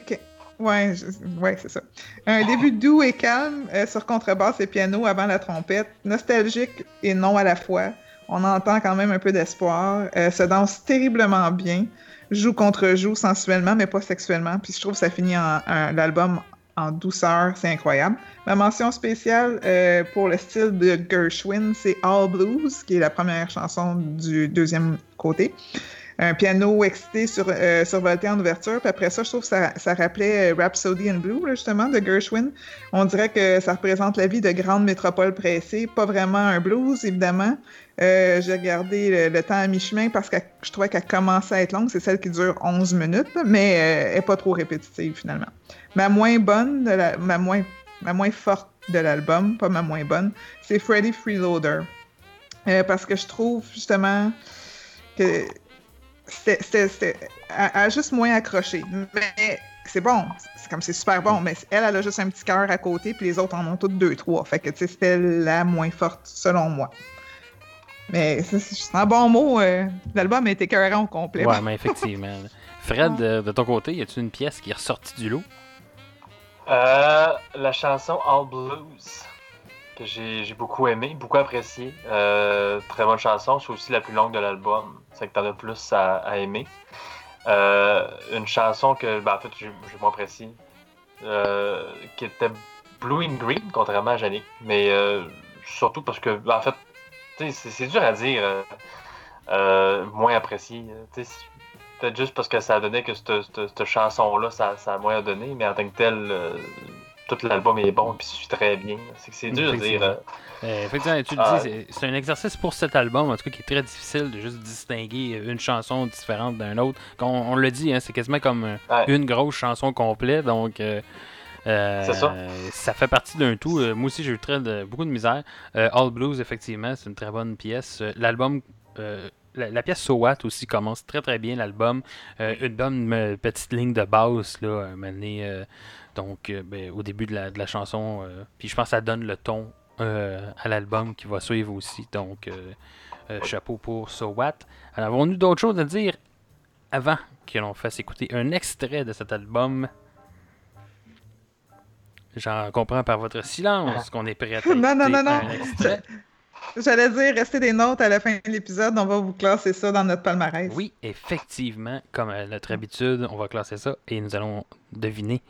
ouais, ouais c'est ça. Un début doux et calme euh, sur contrebasse et piano avant la trompette, nostalgique et non à la fois. On entend quand même un peu d'espoir. Euh, se danse terriblement bien joue contre joue sensuellement, mais pas sexuellement. Puis je trouve que ça finit l'album en douceur, c'est incroyable. Ma mention spéciale euh, pour le style de Gershwin, c'est All Blues, qui est la première chanson du deuxième côté. Un piano excité sur, euh, survolté en ouverture. Puis après ça, je trouve que ça, ça rappelait euh, Rhapsody in Blue, là, justement, de Gershwin. On dirait que ça représente la vie de grandes métropoles pressées. Pas vraiment un blues, évidemment. Euh, j'ai regardé le, temps à mi-chemin parce que je trouvais qu'elle commençait à être longue. C'est celle qui dure 11 minutes, mais euh, elle n'est pas trop répétitive finalement. Ma moins bonne, de la, ma, moins, ma moins forte de l'album, pas ma moins bonne, c'est Freddy Freeloader. Euh, parce que je trouve justement que c'était, a juste moins accroché. Mais c'est bon, c'est comme c'est super bon, mais elle, elle a juste un petit cœur à côté, puis les autres en ont toutes deux, trois. Fait que tu sais, c'était la moins forte selon moi. Mais c'est un bon mot. euh, L'album a été écœurant au complet. Ouais, mais effectivement. Fred, de, de ton côté, y a-tu une pièce qui est ressortie du lot? Euh, la chanson All Blues. J'ai beaucoup aimé, beaucoup apprécié. Euh, très bonne chanson. C'est aussi la plus longue de l'album. C'est que t'en as plus à, aimer. Euh, une chanson que, ben, en fait, j'ai moins apprécié. euh, qui était Blue and Green, contrairement à Yannick. Mais surtout parce que, ben, en fait, c'est dur à dire. moins apprécié. Peut-être juste parce que ça a donné que cette, chanson-là, ça, ça a moins donné, mais en tant que tel, tout l'album est bon et puis suit très bien. C'est que c'est dur de dire. euh, Euh, effectivement, tu le dis, c'est- c'est un exercice pour cet album, en tout cas, qui est très difficile de juste distinguer une chanson différente d'un autre. On, on le dit, hein, c'est quasiment comme euh, Ouais. une grosse chanson complète, donc euh, euh, ça. ça fait partie d'un tout. Euh, moi aussi, j'ai eu très de, beaucoup de misère. Euh, All Blues, effectivement, c'est une très bonne pièce. Euh, L'album. euh, la, la pièce So What aussi commence très très bien l'album. Euh, une bonne euh, petite ligne de basse là, euh, donc euh, ben, au début de la, de la chanson. euh, puis je pense que ça donne le ton euh, à l'album qui va suivre aussi. Donc chapeau pour So What. Alors avons-nous d'autres choses à dire avant que l'on fasse écouter un extrait de cet album? J'en comprends par votre silence qu'on est prêt à Non, non, non, non. J'allais dire, restez des notes à la fin de l'épisode, on va vous classer ça dans notre palmarès. Oui, effectivement, comme à notre habitude, on va classer ça et nous allons deviner.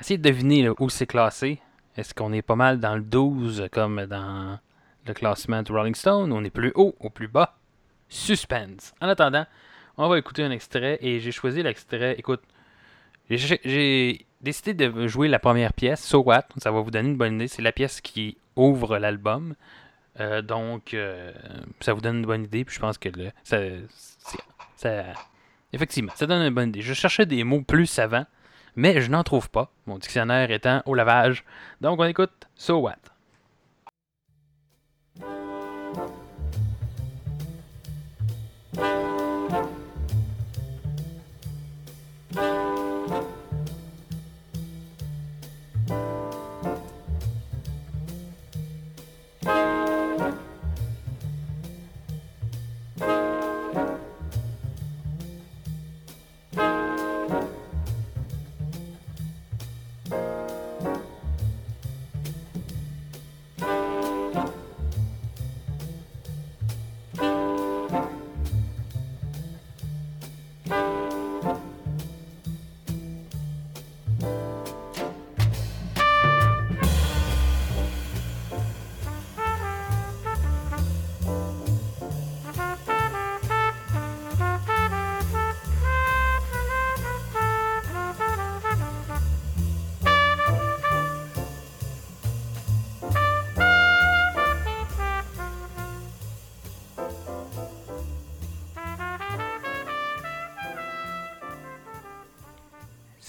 Essayez de deviner où c'est classé. Est-ce qu'on est pas mal dans le 12 comme dans le classement de Rolling Stone? On est plus haut ou plus bas? Suspense. En attendant, on va écouter un extrait et j'ai choisi l'extrait. Écoute, j'ai- décidé de jouer la première pièce, So What? Ça va vous donner une bonne idée. C'est la pièce qui ouvre l'album. Euh, donc, euh, ça vous donne une bonne idée. Puis je pense que le- ça- effectivement, ça donne une bonne idée. Je cherchais des mots plus savants, mais je n'en trouve pas. Mon dictionnaire étant au lavage. Donc, on écoute So What?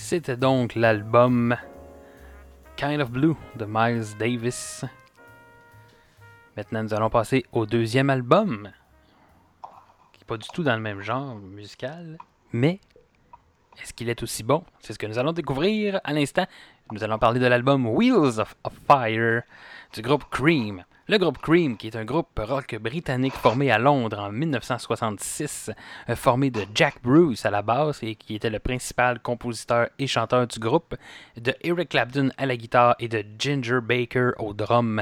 C'était donc l'album Kind of Blue de Miles Davis. Maintenant, nous allons passer au deuxième album, qui n'est pas du tout dans le même genre musical, mais est-ce qu'il est aussi bon? C'est ce que nous allons découvrir à l'instant. Nous allons parler de l'album Wheels of, Fire du groupe Cream. Le groupe Cream, qui est un groupe rock britannique formé à Londres en 1966, euh, formé de Jack Bruce à la basse et qui était le principal compositeur et chanteur du groupe, de Eric Clapton à la guitare et de Ginger Baker au drum.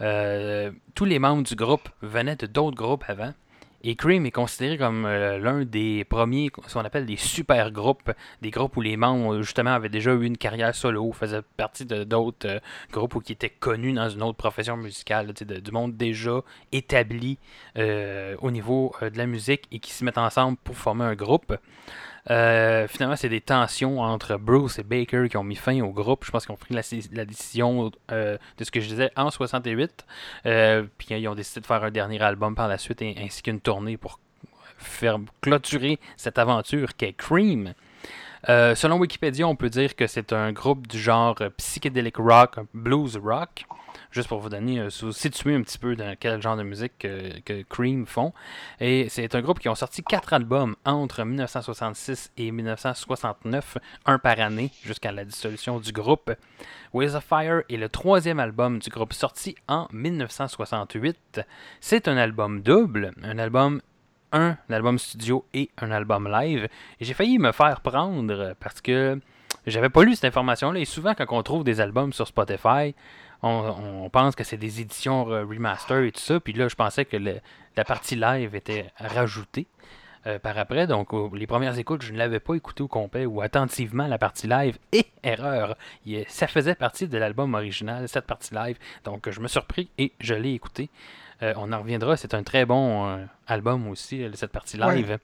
Euh, tous les membres du groupe venaient de d'autres groupes avant. Et Cream est considéré comme euh, l'un des premiers, ce qu'on appelle des super groupes, des groupes où les membres justement avaient déjà eu une carrière solo, faisaient partie d'autres euh, groupes ou qui étaient connus dans une autre profession musicale, du monde déjà établi euh, au niveau de la musique et qui se mettent ensemble pour former un groupe. Euh, finalement, c'est des tensions entre Bruce et Baker qui ont mis fin au groupe. Je pense qu'ils ont pris la, décision euh, de ce que je disais en 68. Euh, puis ils ont décidé de faire un dernier album par la suite ainsi qu'une tournée pour faire clôturer cette aventure qu'est Cream. Selon Wikipédia, on peut dire que c'est un groupe du genre psychedelic rock, blues rock. Juste pour vous donner, euh, situer un petit peu dans quel genre de musique que, que Cream font. Et c'est un groupe qui ont sorti quatre albums entre 1966 et 1969, un par année, jusqu'à la dissolution du groupe. Ways of Fire est le troisième album du groupe sorti en 1968. C'est un album double, un album un album studio et un album live. J'ai failli me faire prendre parce que J'avais pas lu cette information-là. Et souvent, quand on trouve des albums sur Spotify, on, on pense que c'est des éditions euh, remaster et tout ça. Puis là, je pensais que le- la partie live était rajoutée euh, par après. Donc, les premières écoutes, je ne l'avais pas écouté au complet ou attentivement la partie live. Et erreur, il- ça faisait partie de l'album original, cette partie live. Donc, je me suis surpris et je l'ai écouté. Euh, on en reviendra. C'est un très bon album aussi, cette partie Ouais. live.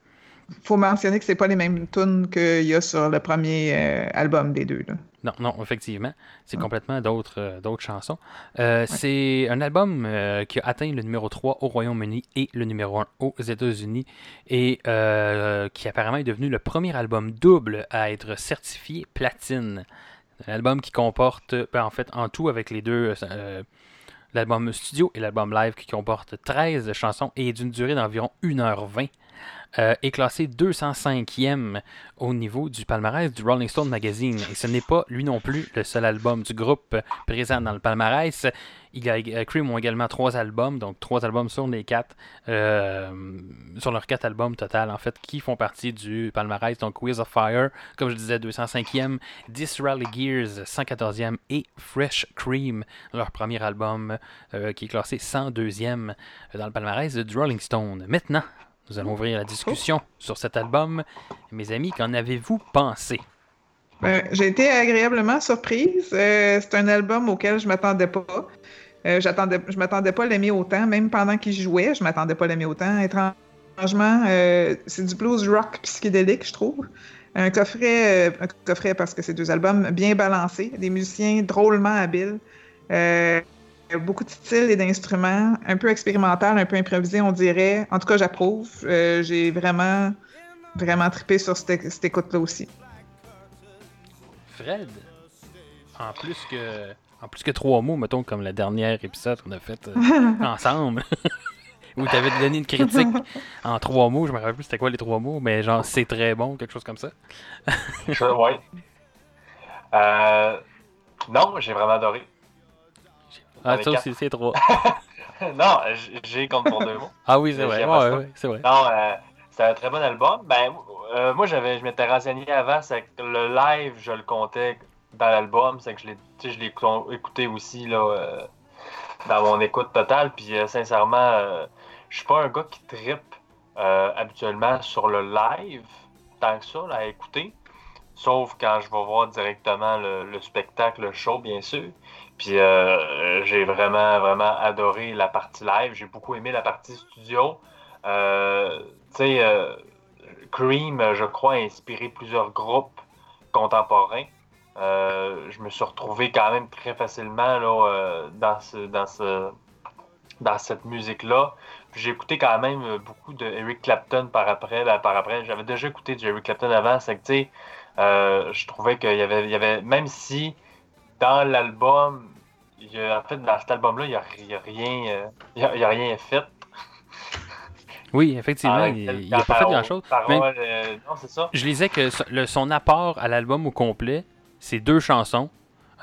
Faut mentionner que c'est pas les mêmes tunes qu'il y a sur le premier album des deux. Là. Non, non, effectivement. C'est Ouais. complètement d'autres euh, d'autres chansons. Euh, C'est un album euh, qui a atteint le numéro 3 au Royaume-Uni et le numéro 1 aux États-Unis et qui apparemment est devenu le premier album double à être certifié platine. Un album qui comporte, ben, en fait, en tout avec les deux, l'album studio et l'album live qui comporte 13 chansons et d'une durée d'environ 1h20. Euh, est classé 205e au niveau du palmarès du Rolling Stone Magazine. Et ce n'est pas, lui non plus, le seul album du groupe présent dans le palmarès. Euh, Cream ont également trois albums, donc trois albums sur les quatre, euh, sur leurs quatre albums total, en fait, qui font partie du palmarès. Donc, Wheels of Fire, comme je disais, 205e, 10 Rally Gears, 114e, et Fresh Cream, leur premier album, qui est classé 102e dans le palmarès du Rolling Stone. Maintenant, nous allons ouvrir la discussion sur cet album. Mes amis, qu'en avez-vous pensé? Ben, j'ai été agréablement surprise. Euh, c'est un album auquel je m'attendais pas. Euh, j'attendais, je m'attendais pas à l'aimer autant, même pendant qu'il jouait, je m'attendais pas à l'aimer autant. Étrangement, euh, c'est du blues rock psychédélique, je trouve. Un coffret, euh, un coffret parce que c'est deux albums bien balancés, des musiciens drôlement habiles, beaucoup de styles et d'instruments, un peu expérimental, un peu improvisé, on dirait. En tout cas, j'approuve. Euh, j'ai vraiment, vraiment trippé sur cette, cette écoute-là aussi. Fred, en plus que en plus que trois mots, mettons, comme le dernier épisode qu'on a fait euh, ensemble, où tu avais donné une critique en trois mots, je me rappelle plus c'était quoi les trois mots, mais genre c'est très bon, quelque chose comme ça. Ouais. Euh, non, j'ai vraiment adoré. Ah, quatre. aussi, c'est trois. non, j'ai comme pour deux mots. Ah oui, c'est vrai. Ouais, ouais, c'est vrai. Non, euh, c'est un très bon album. Ben, euh, moi, j'avais, je m'étais renseigné avant, c'est que le live, je le comptais dans l'album, c'est que je l'ai, je écouté aussi là, euh, dans mon écoute totale. Puis euh, sincèrement, euh, je suis pas un gars qui trippe habituellement sur le live tant que ça là, à écouter. Sauf quand je vais voir directement le, le spectacle, le show, bien sûr. Puis euh, j'ai vraiment, vraiment adoré la partie live. J'ai beaucoup aimé la partie studio. Euh, tu sais, euh, Cream, je crois, a inspiré plusieurs groupes contemporains. Euh, je me suis retrouvé quand même très facilement là, euh, dans, ce, dans, ce, dans cette musique-là. J'ai écouté quand même euh, beaucoup de Eric Clapton par après. par après. J'avais déjà écouté du Eric Clapton avant. C'est que, tu sais, euh, je trouvais qu'il y avait, il y avait, même si dans l'album, en fait, dans cet album-là, il n'y a, y a rien, euh, y a, il y a rien fait. Oui, effectivement, Ah, il n'a pas fait grand-chose. Euh, je lisais que son, le- son apport à l'album au complet, c'est deux chansons.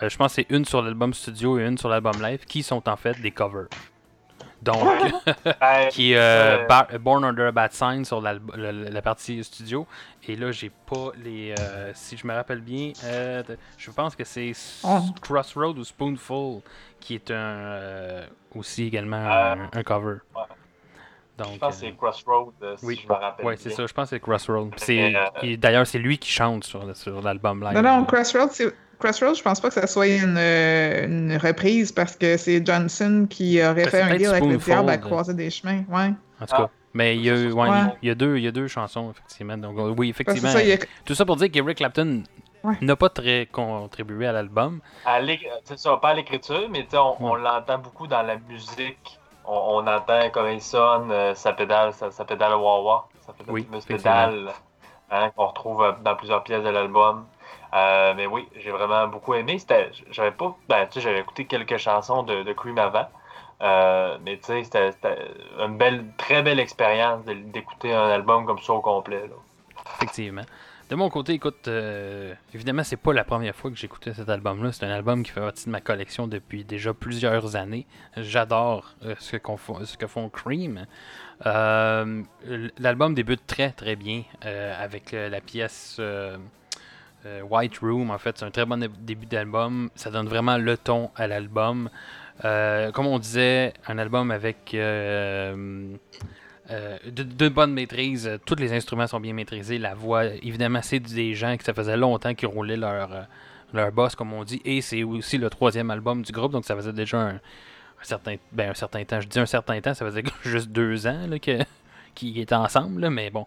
Euh, je pense que c'est une sur l'album studio et une sur l'album live, qui sont en fait des covers. Donc, qui est euh, Bar- Born Under a Bad Sign sur la partie studio. Et là, j'ai pas les. euh, si je me rappelle bien, euh, je pense que c'est Oh. Crossroad ou Spoonful qui est un euh, aussi également un, un cover. ouais. Donc, je pense que euh, c'est Crossroad, euh, si oui. je me rappelle ouais, c'est ça. Je pense que c'est Crossroad. D'ailleurs, c'est lui qui chante sur, sur l'album live. Non, non, Crossroads, c'est- Crossroads, je pense pas que ça soit une, euh, une reprise parce que c'est Johnson qui aurait Ben, fait un deal avec le diable à croiser des chemins. Ouais. En tout cas. Ah. Mais il y, a, Ça, c'est ouais, Ouais. il y a deux, il y a deux chansons, effectivement. Donc, euh, oui, effectivement. ça, a- Tout ça pour dire qu'Eric Clapton Ouais. n'a pas très contribué à l'album. C'est ça, pas à l'écriture, mais tu sais, on, on l'entend beaucoup dans la musique. On, on entend comment il sonne, euh, sa pédale, sa, sa pédale wah-wah, sa fameuse Oui, pédale hein, qu'on retrouve euh, dans plusieurs pièces de l'album. Euh, mais oui, j'ai vraiment beaucoup aimé. J'avais pas, ben, tu sais, j'avais écouté quelques chansons de, Cream avant, Euh, mais tu sais, c'était, une belle, très belle expérience d'écouter un album comme ça au complet. là. Effectivement. De mon côté, écoute, euh, évidemment, c'est pas la première fois que j'écoutais cet album-là. C'est un album qui fait partie de ma collection depuis déjà plusieurs années. J'adore euh, ce, fo- ce que font Cream. Euh, L'album débute très très bien avec la pièce euh, White Room, en fait, c'est un très bon début d'album. Ça donne vraiment le ton à l'album. Euh, comme on disait, un album avec euh, de, de, bonne maîtrise. Tous les instruments sont bien maîtrisés. La voix, évidemment, c'est des gens que ça faisait longtemps qu'ils roulaient leur, leur boss, comme on dit. Et c'est aussi le troisième album du groupe, donc ça faisait déjà un, certain, ben, un certain temps. Je dis un certain temps, ça faisait juste deux ans qu'ils étaient ensemble, mais bon.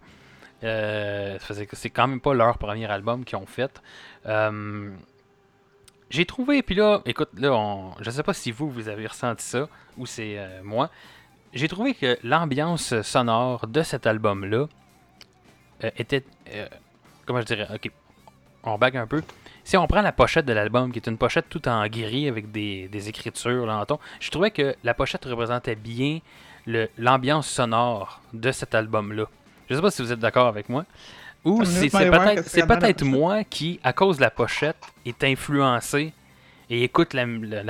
Euh, c'est quand même pas leur premier album qu'ils ont fait. Euh, j'ai trouvé, puis là, écoute, là, je sais pas si vous, vous avez ressenti ça, ou c'est euh, moi. J'ai trouvé que l'ambiance sonore de cet album-là était. comment je dirais Ok, on bague un peu. Si on prend la pochette de l'album, qui est une pochette tout en gris avec des, écritures là, je trouvais que la pochette représentait bien l'ambiance sonore de cet album-là. Je sais pas si vous êtes d'accord avec moi. Ou c'est peut-être moi qui, à cause de la pochette, est influencé et écoute la,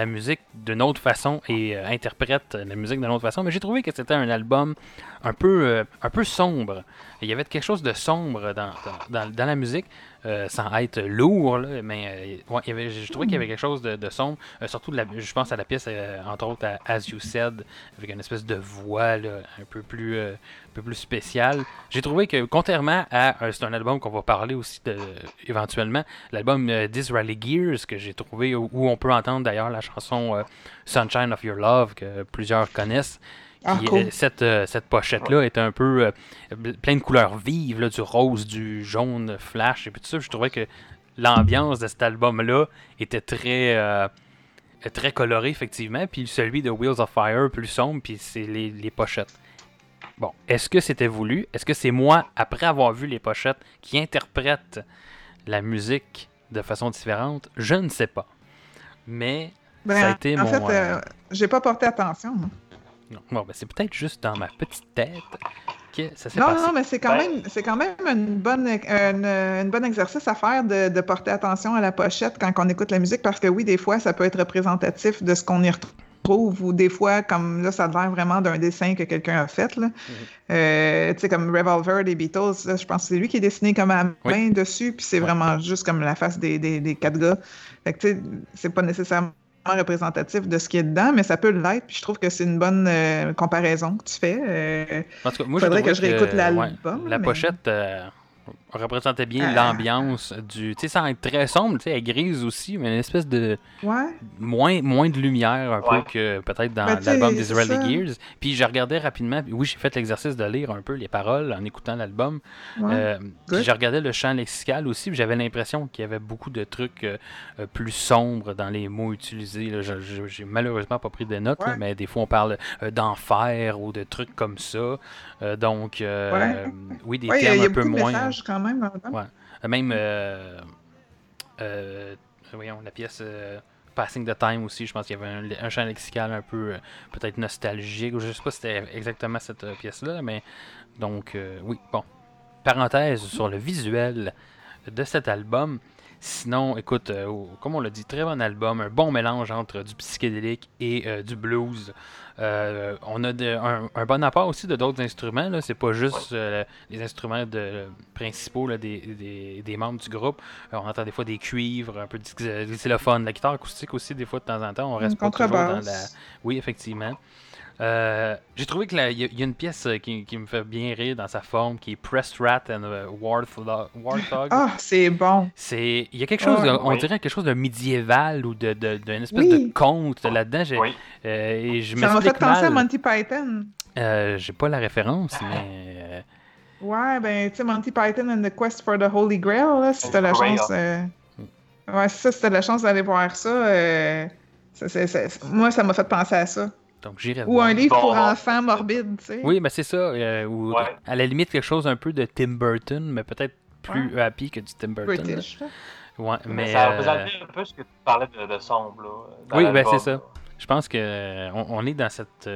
musique d'une autre façon et euh, interprète la musique d'une autre façon. Mais j'ai trouvé que c'était un album un peu, euh, un peu sombre. Il y avait quelque chose de sombre dans, dans la musique. Euh, sans être lourd, mais euh, il je trouvais qu'il y avait quelque chose de, sombre. Euh, surtout, de la, je pense à la pièce, entre autres, à As You Said, avec une espèce de voix un, peu plus, un plus spéciale. J'ai trouvé que, contrairement à. c'est un album qu'on va parler aussi de, éventuellement, l'album Disraeli Gears, que j'ai trouvé, où, on peut entendre d'ailleurs la chanson Sunshine of Your Love, que plusieurs connaissent. Ah, cette, euh, cette pochette-là est un peu euh, plein de couleurs vives, là, du rose, du jaune, flash et puis tout ça. Je trouvais que l'ambiance de cet album-là était très, euh, très colorée, effectivement. Puis celui de Wheels of Fire, plus sombre, puis c'est les, les, pochettes. Bon, est-ce que c'était voulu? Est-ce que c'est moi, après avoir vu les pochettes, qui interprète la musique de façon différente? Je ne sais pas. Mais ça a ben, été en fait, j'ai pas porté attention. Bon, ben, c'est peut-être juste dans ma petite tête que ça s'est non, passé. Non, mais c'est quand, même, c'est quand même une bonne, une, bon exercice à faire de, porter attention à la pochette quand on écoute la musique parce que oui, des fois, ça peut être représentatif de ce qu'on y retrouve ou des fois, comme là, ça a l'air vraiment d'un dessin que quelqu'un a fait. Là. Mm-hmm. Euh, tu sais, comme Revolver des Beatles, je pense que c'est lui qui est dessiné comme à main dessus, puis c'est vraiment juste comme la face des, des, des quatre gars. Fait que tu sais, c'est pas nécessairement représentatif de ce qui est dedans, mais ça peut l'être. Puis je trouve que c'est une bonne euh, comparaison que tu fais. Euh, moi, faudrait que je réécoute l'album. la pochette, euh, représentait bien ah. l'ambiance du. Tu sais, sans être très sombre, tu sais, elle grise aussi, mais une espèce de. Ouais. Moins, moins de lumière un peu que peut-être dans ben, l'album d'Israel Gears. Puis je regardais rapidement, oui, j'ai fait l'exercice de lire un peu les paroles en écoutant l'album. Euh, puis je regardais le chant lexical aussi, j'avais l'impression qu'il y avait beaucoup de trucs euh, euh, plus sombres dans les mots utilisés. J'ai malheureusement pas pris de notes, mais des fois on parle d'enfer ou de trucs comme ça. donc, oui, des termes un peu moins quand même. Ouais. Euh, même, euh, euh, voyons, la pièce Passing the Time aussi, je pense qu'il y avait un, champ lexical un peu peut-être nostalgique, je sais pas si c'était exactement cette pièce-là, mais donc, oui, bon. Parenthèse sur le visuel de cet album. Sinon, écoute, comme on l'a dit, très bon album, un bon mélange entre du psychédélique et du blues. Euh, on a un, bon apport aussi de d'autres instruments. Là. C'est pas juste euh, les instruments de, principaux des, membres du groupe. Euh, on entend des fois des cuivres, un peu de xylophone, la guitare acoustique aussi, des fois de temps en temps. On reste pas toujours dans la. Oui, effectivement. Euh, j'ai trouvé qu'il y, y, a une pièce euh, qui, qui, me fait bien rire dans sa forme, qui est Pressed Rat and uh, Warthog. Ah, c'est bon. C'est, il y a quelque chose, on dirait quelque chose de médiéval ou de, de, d'une espèce de conte là-dedans. J'ai, euh, je Ça m'a fait penser à Monty Python. j'ai pas la référence, mais. Ouais, ben, tu sais, Monty Python and the Quest for the Holy Grail, là, si t'as la chance. Ouais, c'est ça, si t'as la chance d'aller voir ça. moi, ça m'a fait penser à ça. Donc j'irai Ou un livre pour enfants morbides, tu sais. Oui, mais c'est ça. Euh, ou à la limite quelque chose un peu de Tim Burton, mais peut-être plus happy que du Tim Burton. British. Ouais, mais, ça représentait euh, un peu ce que tu parlais de, sombre. Là, oui, ben c'est ça. Je pense qu'on euh, on est dans cette,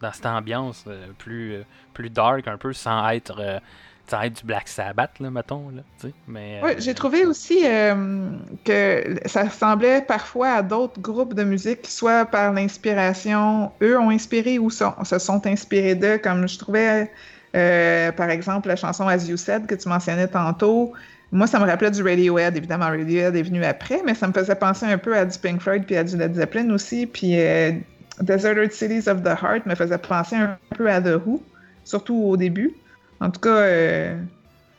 dans cette ambiance plus, plus dark un peu sans être ça être du Black Sabbath, là, mettons. Là, mais, oui, j'ai trouvé aussi euh, que ça ressemblait parfois à d'autres groupes de musique, soit par l'inspiration, eux ont inspiré ou se sont inspirés d'eux, comme je trouvais, euh, par exemple, la chanson As You Said que tu mentionnais tantôt. Moi, ça me rappelait du Radiohead. Évidemment, Radiohead est venu après, mais ça me faisait penser un peu à du Pink Floyd puis à du Led Zeppelin aussi. Puis euh, Deserted Cities of the Heart me faisait penser un peu à The Who, surtout au début. En tout cas, euh,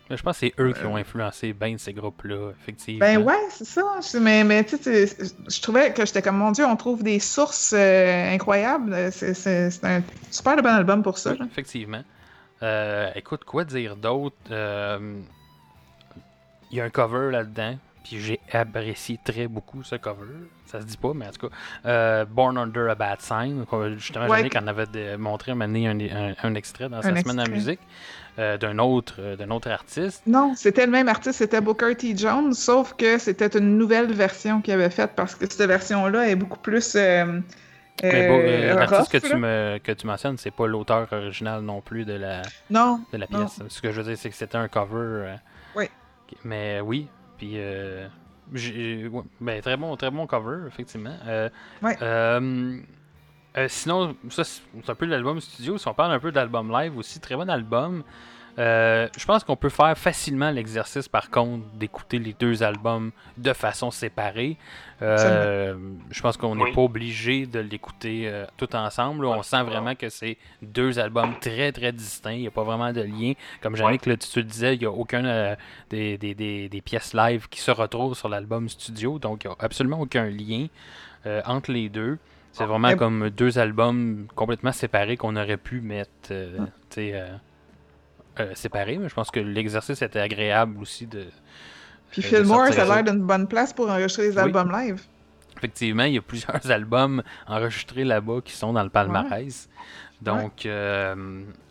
Je pense que c'est eux qui ont influencé bien ces groupes-là, effectivement. ben ouais, c'est ça. Mais, mais tu sais, je trouvais que j'étais comme, mon Dieu, on trouve des sources euh, incroyables. C'est un super de bon album pour ça. Oui, effectivement. Euh, écoute, quoi dire d'autre? Euh, Il y a un cover là-dedans, puis j'ai apprécié très beaucoup ce cover. Ça se dit pas, mais en tout cas, euh, Born Under a Bad Sign. Justement, Ouais. Jannick en avait de- montré un, un, un- extrait dans sa semaine extrait. musique euh, d'un autre, euh, autre artiste. Non, c'était le même artiste, c'était Booker T. Jones, sauf que c'était une nouvelle version qu'il avait faite parce que cette version-là est beaucoup plus. Euh, euh, l'artiste que tu, me, que tu mentionnes, c'est pas l'auteur original non plus de la, Non, de la Non. pièce. Ce que je veux dire, c'est que c'était un cover. Oui. Mais oui, puis ouais, ben, très bon, très bon cover, effectivement. Ouais. Euh, sinon, ça c'est un peu l'album studio. Si on parle un peu d'album live aussi, très bon album. Euh, je pense qu'on peut faire facilement l'exercice, par contre, d'écouter les deux albums de façon séparée. Euh, je pense qu'on n'est Oui. pas obligé de l'écouter euh, tout ensemble. On Ouais, sent vraiment que c'est deux albums très très distincts. Il n'y a pas vraiment de lien. Comme Jannick, là, tu te le disais, il n'y a aucun des, des- des- des pièces live qui se retrouvent sur l'album studio. Donc, il n'y a absolument aucun lien entre les deux. C'est vraiment Mais- comme deux albums complètement séparés qu'on aurait pu mettre euh, sais, euh, euh, séparés. Mais je pense que l'exercice était agréable aussi de. Puis euh, Fillmore, ça a l'air d'une bonne place pour enregistrer les Oui. albums live. Effectivement, il y a plusieurs albums enregistrés là-bas qui sont dans le palmarès. Donc,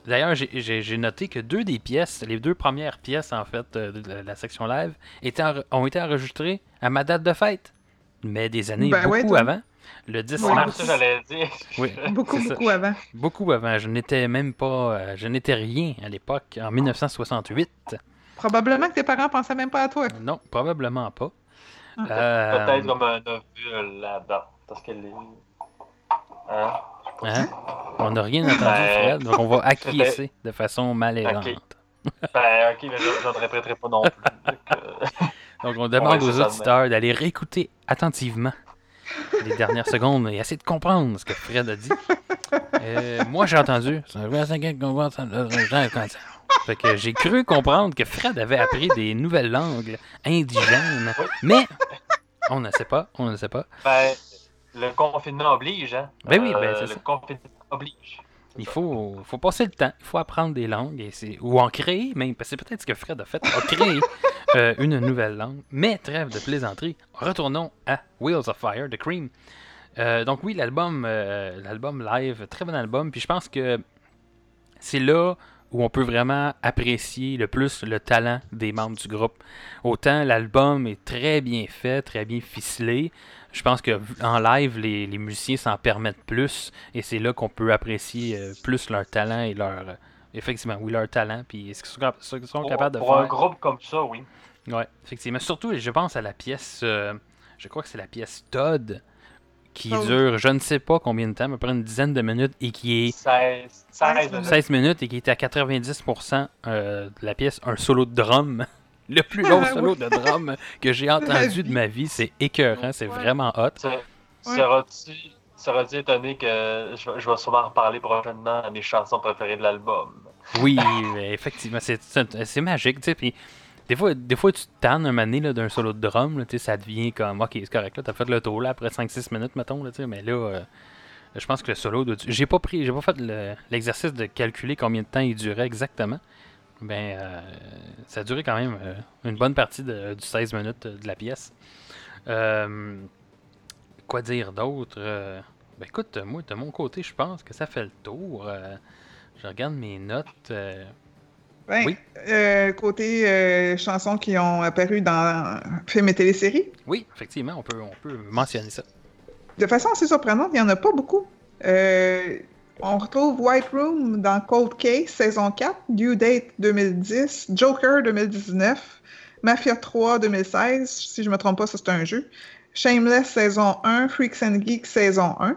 d'ailleurs, j'ai- noté que deux des pièces, les deux premières pièces en fait de la, section live, étaient ont été enregistrées à ma date de fête, mais des années Ben beaucoup avant. Le 10 Oui. mars. ça, j'allais dire. Oui, Beaucoup, c'est ça. beaucoup avant. Beaucoup avant. Je n'étais même pas, euh, je n'étais rien à l'époque, en 1968. Probablement que tes parents pensaient même pas à toi. Non, probablement pas. Ah. Euh, Peut-être comme un ovule là-dedans. Parce qu'elle est. Hein? hein? On n'a rien entendu, Ben, Fred, donc on va acquiescer de façon malaisante. Ben, ok, mais je, ne répéterai pas non plus. Donc, euh, Donc, on demande Ouais, aux auditeurs d'aller réécouter attentivement les dernières secondes et essayer de comprendre ce que Fred a dit. Euh, moi, j'ai entendu. Fait que j'ai cru comprendre que Fred avait appris des nouvelles langues indigènes. Mais on ne sait pas, on ne sait pas. ben, le confinement oblige, hein? Ben oui, ben, c'est Le ça. confinement oblige. Il faut, faut passer le temps, il faut apprendre des langues, et c'est, ou en créer même, parce que c'est peut-être ce que Fred a fait, a créé euh, une nouvelle langue. Mais trêve de plaisanterie, retournons à Wheels of Fire de Cream. Euh, donc oui, l'album, euh, l'album live, très bon album, puis je pense que c'est là où on peut vraiment apprécier le plus le talent des membres du groupe. Autant l'album est très bien fait, très bien ficelé. Je pense que en live, les, les musiciens s'en permettent plus et c'est là qu'on peut apprécier euh, plus leur talent et leur. euh, effectivement, oui, leur talent, puis ce qu'ils sont, cap- ce qu'ils sont Pour, capables de pour un faire? groupe comme ça, oui. Ouais, effectivement. Surtout, je pense à la pièce. euh, je crois que c'est la pièce Todd qui Oh. dure je ne sais pas combien de temps, à peu près une dizaine de minutes et qui est 16, 16 minutes. minutes. 16 minutes et qui est à 90% euh, de la pièce un solo de drum. Le plus long Ah, solo oui. de drum que j'ai entendu de ma vie. C'est écœurant, c'est Ouais. vraiment hot. Ouais. Seras-tu étonné que je, vais- je vais sûrement reparler prochainement à mes chansons préférées de l'album? Oui, mais effectivement, c'est- magique, tu sais. Puis des fois, des fois, tu te tannes un mané là, d'un solo de drum, là, tu sais, ça devient comme, ok, c'est correct, là, t'as fait le tour là, après 5-6 minutes, mettons, là, mais là, euh, je pense que le solo, doit- j'ai pas pris, j'ai pas fait le- l'exercice de calculer combien de temps il durait exactement. Ben, euh, ça a duré quand même euh, une bonne partie de, du 16 minutes euh, de la pièce. Quoi dire d'autre? Ben écoute, moi, de mon côté, je pense que ça fait le tour. Je regarde mes notes. Ben, Oui. euh, côté euh, chansons qui ont apparu dans films et téléséries, Oui, effectivement, on peut, on peut mentionner ça. de façon assez surprenante, il n'y en a pas beaucoup. Euh, on retrouve White Room dans Cold Case, saison 4, Due Date 2010, Joker 2019, Mafia 3 2016, si je ne me trompe pas, ça c'est un jeu, Shameless saison 1, Freaks and Geeks saison 1.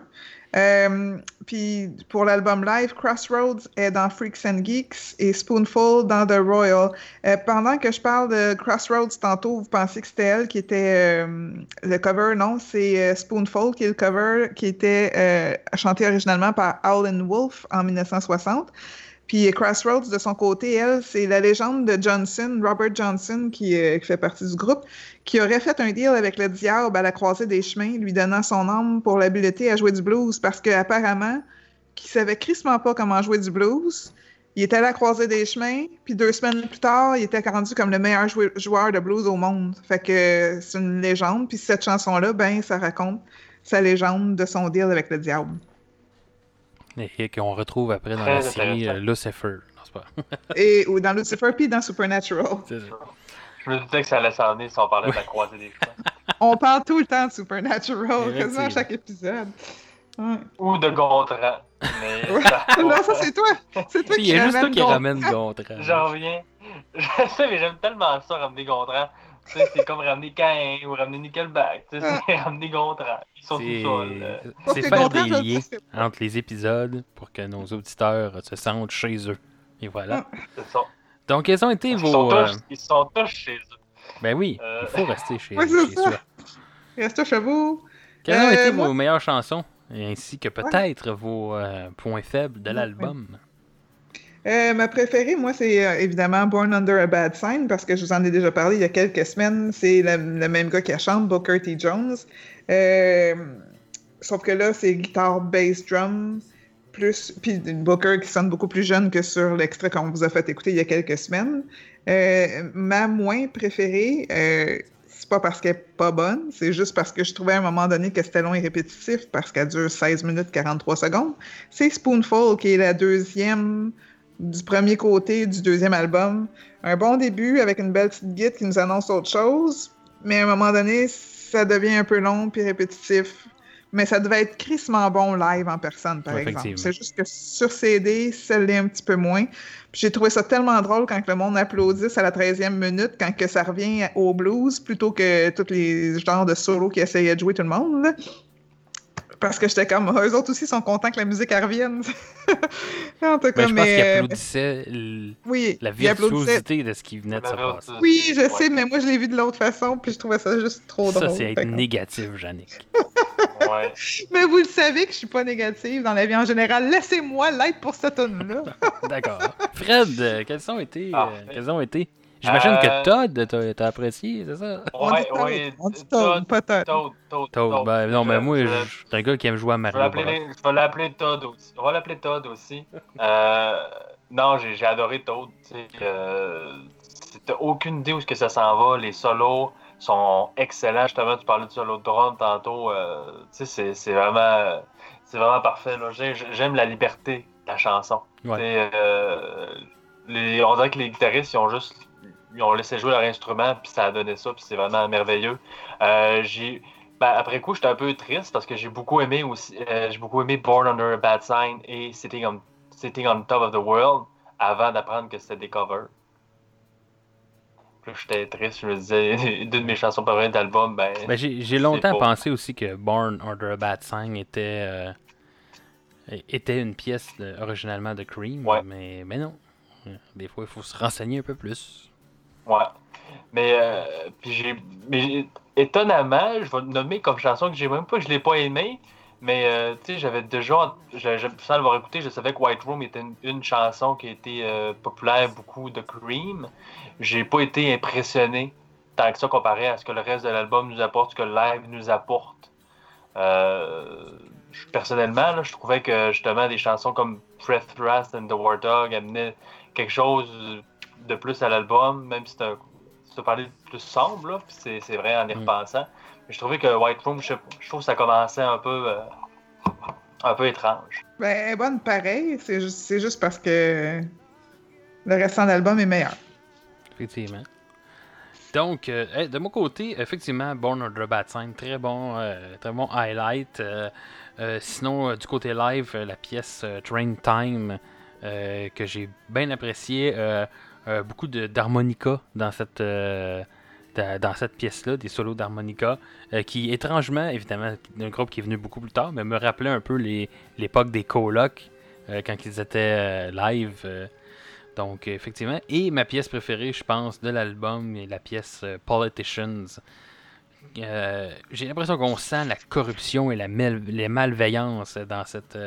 Euh, puis pour l'album live, Crossroads est dans Freaks and Geeks et Spoonful dans The Royal. Euh, pendant que je parle de Crossroads tantôt, vous pensez que c'était elle qui était euh, le cover. Non, c'est Spoonful qui est le cover, qui était chanté originalement par Howlin' Wolf en 1960. Puis Crossroads, de son côté, elle, c'est la légende de Johnson, Robert Johnson, qui, euh, qui fait partie du groupe, qui aurait fait un deal avec le diable à la croisée des chemins, lui donnant son âme pour l'habileté à jouer du blues, parce qu'apparemment, qu'il savait crissement pas comment jouer du blues. Il était à la croisée des chemins, puis deux semaines plus tard, il était rendu comme le meilleur joueur, joueur de blues au monde. Fait que c'est une légende, puis cette chanson-là, ben, ça raconte sa légende de son deal avec le diable. Et qu'on retrouve après dans la série euh, Lucifer. Non, c'est pas. Et ou dans Lucifer, puis dans Supernatural. C'est ça. Je me doutais que ça allait s'en venir si on parlait de la croisée des chemins. On parle tout le temps de Supernatural, quasiment à chaque épisode. Ouais. Ou de Gontran. Mais Ouais. ça- non, ça c'est toi. C'est toi Il qui y a juste toi qui Gontran. ramène Gontran. J'en reviens. Je sais, mais j'aime tellement ça, ramener Gontran. Tu sais, c'est comme ramener Cain ou ramener Nickelback. Tu sais, c'est ramener Gontran. Sont C'est tout seuls. Sauf c'est que faire des liens entre les épisodes pour que nos auditeurs se sentent chez eux. Et voilà. C'est ça. Donc, quels ont été Ils vos. sont, euh, ils sont tous chez eux. Ben oui, Euh. il faut rester chez, Ouais, c'est chez soi. Reste à chevaux. Quelles ont Euh, été moi- vos meilleures chansons ainsi que peut-être vos points faibles de Ouais. Euh, ma préférée, moi, c'est euh, évidemment Born Under a Bad Sign, parce que je vous en ai déjà parlé il y a quelques semaines. C'est le, même gars qui la chante, Booker T. Jones. Euh, sauf que là, c'est guitare, bass, drum, plus. Puis Booker qui sonne beaucoup plus jeune que sur l'extrait qu'on vous a fait écouter il y a quelques semaines. Ma moins préférée, c'est pas parce qu'elle est pas bonne, c'est juste parce que je trouvais à un moment donné que c'était long et répétitif, parce qu'elle dure 16 minutes 43 secondes. C'est Spoonful, qui est la deuxième du premier côté du deuxième album. Un bon début avec une belle petite guide qui nous annonce autre chose, mais à un moment donné, ça devient un peu long puis répétitif. Mais ça devait être crissement bon live en personne, par Ouais, exemple. C'est juste que sur CD, ça l'est un petit peu moins. J'ai trouvé ça tellement drôle quand que le monde applaudisse à la 13e minute, quand que ça revient au blues, plutôt que tous les genres de solos qui essayaient de jouer tout le monde. là. Parce que j'étais comme, eux autres aussi sont contents que la musique revienne. en tout cas, Ben, je pense mais. qu'ils euh, applaudissaient l- oui, la virtuosité de ce qui venait de se passer. Oui, je Ouais. sais, mais moi je l'ai vu de l'autre façon, puis je trouvais ça juste trop Ça, drôle. c'est être négatif, Yannick. Ouais. Mais vous le savez que je suis pas négative dans la vie en général. Laissez-moi l'être pour cette tonne-là. D'accord. Fred, euh, quels ont été. euh, Parfait. quels ont été. J'imagine Euh, que Todd, t'as apprécié, c'est ça? Ouais, on dit Toad, Toad, pas Todd. Toad, Toad, Todd, Toad. ben non, mais Je- moi, je- suis un gars qui aime jouer à Mario je vais l'appeler Todd aussi. On va l'appeler Todd aussi. Euh, non, j'ai adoré Todd. tu sais, euh, T'as aucune idée où est-ce que ça s'en va. Les solos sont excellents. Justement, tu parlais de solo de drum tantôt. euh, tu sais, c'est- c'est vraiment, c'est vraiment parfait. J'aime la liberté de la chanson. Ouais. Euh, les, on dirait que les guitaristes, ils ont juste ils ont laissé jouer leur instrument, puis ça a donné ça, puis c'est vraiment merveilleux. Euh, j'ai ben, après coup, j'étais un peu triste parce que j'ai beaucoup aimé aussi, euh, j'ai beaucoup aimé Born Under a Bad Sign et Sitting on, Sitting on Top of the World avant d'apprendre que c'était des covers. J'étais triste, je me disais, une de mes chansons préférées d'album, ben, Ben, j'ai longtemps pensé aussi que Born Under a Bad Sign était, euh, était une pièce de- originalement de Cream, Ouais. mais, mais non. Des fois, il faut se renseigner un peu plus. Ouais. Mais, euh, j'ai, mais étonnamment, je vais le nommer comme chanson que j'ai même pas, je l'ai pas aimé, mais euh, tu sais, j'avais déjà, sans l'avoir écouté, je savais que White Room était une, chanson qui a été euh, populaire beaucoup de Cream. J'ai pas été impressionné tant que ça comparé à ce que le reste de l'album nous apporte, ce que le live nous apporte. Euh, personnellement, là, je trouvais que justement des chansons comme Breath Thrust and The War Dog amenaient quelque chose de plus à l'album, même si c'est un, c'est un parler plus sombre, c'est, c'est vrai en y Mm. repensant. Mais je trouvais que White Room, je, trouve que ça commençait un peu, euh, un peu étrange. Ben, elle est bonne pareil, c'est juste, c'est juste parce que le restant de l'album est meilleur. Effectivement. Donc, euh, de mon côté, effectivement, Born Under a Bad Sign, très bon, euh, très bon highlight. Euh, euh, sinon, euh, du côté live, euh, la pièce euh, Train Time, euh, que j'ai bien apprécié. Euh, beaucoup d'harmonica dans cette, euh, da- dans cette pièce-là, des solos d'harmonica, euh, qui étrangement, évidemment, d'un groupe qui est venu beaucoup plus tard, mais me rappelait un peu l'époque des colocs, quand ils étaient live. donc, effectivement. Et ma pièce préférée, je pense, de l'album est la pièce Politicians. J'ai l'impression qu'on sent la corruption et la mal- les malveillances dans cette,